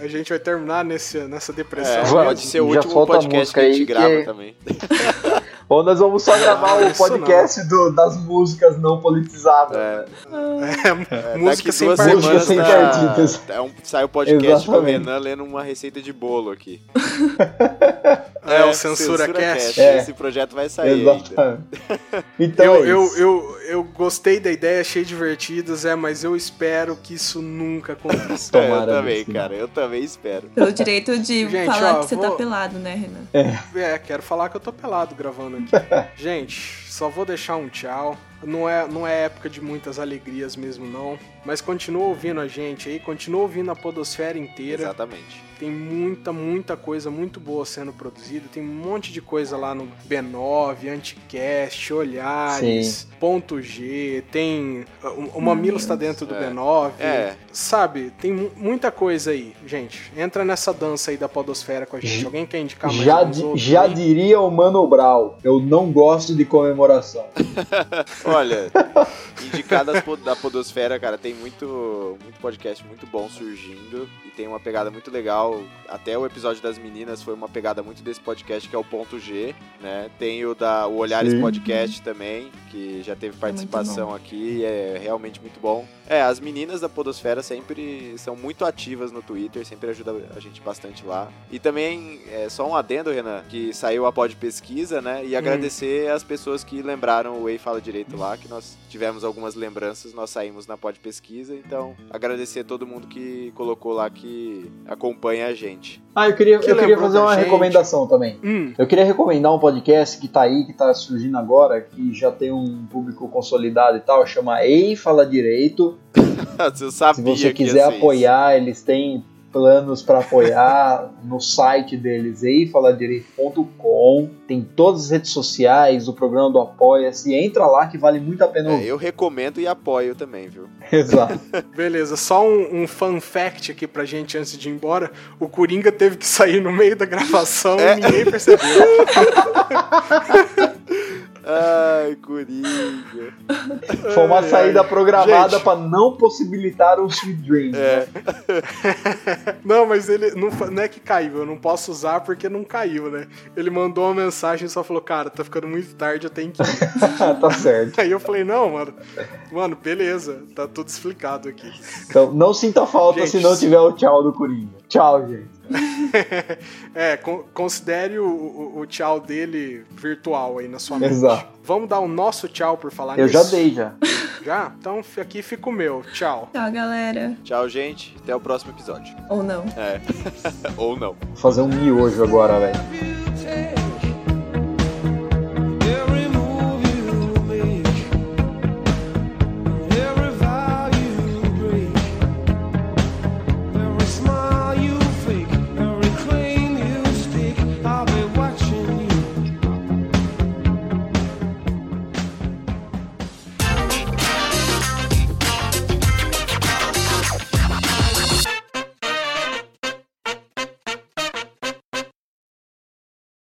a gente vai terminar nesse, nessa depressão. É, Vai, pode ser o último podcast que a gente aí grava que- também. *laughs* Ou nós vamos só gravar *laughs* o isso podcast do- das músicas não politizadas. É, É, é, música daqui sem duas. Música semanas sem tá- partidas. é um- sai o podcast do Exatamente. Renan lendo uma receita de bolo aqui. *laughs* É, o Censura Cast. É. Esse projeto vai sair ainda. Exatamente. *laughs* Então Eu, é eu, isso. eu, eu gostei da ideia, achei divertido, Zé, mas eu espero que isso nunca aconteça. É, eu também, cara. Eu também espero. Pelo direito de Gente, falar ó, que você vou- tá pelado, né, Renan? É, quero falar que eu tô pelado gravando aqui. *laughs* Gente, só vou deixar um tchau. Não é, não é época de muitas alegrias mesmo, não. Mas continua ouvindo a gente aí, continua ouvindo a Podosfera inteira. Exatamente. Tem muita, muita coisa muito boa sendo produzida. Tem um monte de coisa lá no B9, Anticast, Olhares, Ponto G. Tem. O, o Mamilos está dentro do É. B9. É. Sabe, tem mu- muita coisa aí, gente. Entra nessa dança aí da Podosfera com a gente. Já- Alguém quer indicar mais Já, di- já aí? diria o Mano Brown, eu não gosto de comemoração. *laughs* *laughs* Olha, indicadas da Podosfera, cara, tem muito, muito podcast muito bom surgindo e tem uma pegada muito legal. Até o episódio das meninas foi uma pegada muito desse podcast que é o Ponto G, né? Tem o da o Olhares Sim. Podcast também, que já teve muito participação aqui, é realmente muito bom. É, as meninas da Podosfera sempre são muito ativas no Twitter, sempre ajuda a gente bastante lá. E também, é, só um adendo, Renan, que saiu a pod pesquisa, né? E agradecer as pessoas que lembraram o Ei Fala Direito lá, que nós tivemos algumas lembranças, nós saímos na pod pesquisa, então agradecer todo mundo que colocou lá que acompanha a gente. Ah, eu queria, Que eu queria fazer uma gente. recomendação também. Hum, Eu queria recomendar um podcast que tá aí, que tá surgindo agora, que já tem um público consolidado e tal, chama Ei Fala Direito. *laughs* Eu sabia Se você quiser ser isso. apoiar, eles têm planos para apoiar *laughs* no site deles, eifaladireito.com. Tem todas as redes sociais, o programa do Apoia-se. Entra lá que vale muito a pena É, eu recomendo e apoio também, viu? *laughs* Exato. *laughs* beleza, só um, um fun fact aqui pra gente antes de ir embora. O Coringa teve que sair no meio da gravação É. e ninguém percebeu. Ai, Coringa. Foi uma Ai, saída ai. programada Gente. para não possibilitar um Sweet Dream. É. *laughs* Não, mas ele não, não é que caiu, eu não posso usar porque não caiu, né? Ele mandou uma mensagem e só falou, cara, tá ficando muito tarde, eu tenho que ir. *laughs* tá certo. Aí eu falei, não, mano, mano, beleza, tá tudo explicado aqui. Então não sinta falta Gente, se não tiver o tchau do Coringa. Tchau, gente. *laughs* É, con- considere o, o- o tchau dele virtual aí na sua mente. Exato. Vamos dar o nosso tchau por falar Eu nisso? já dei já. *laughs* Já? Então aqui fica o meu. Tchau. Tchau, galera. Tchau, gente. Até o próximo episódio. Ou não. É. *laughs* Ou não. Vou fazer um miojo agora, velho.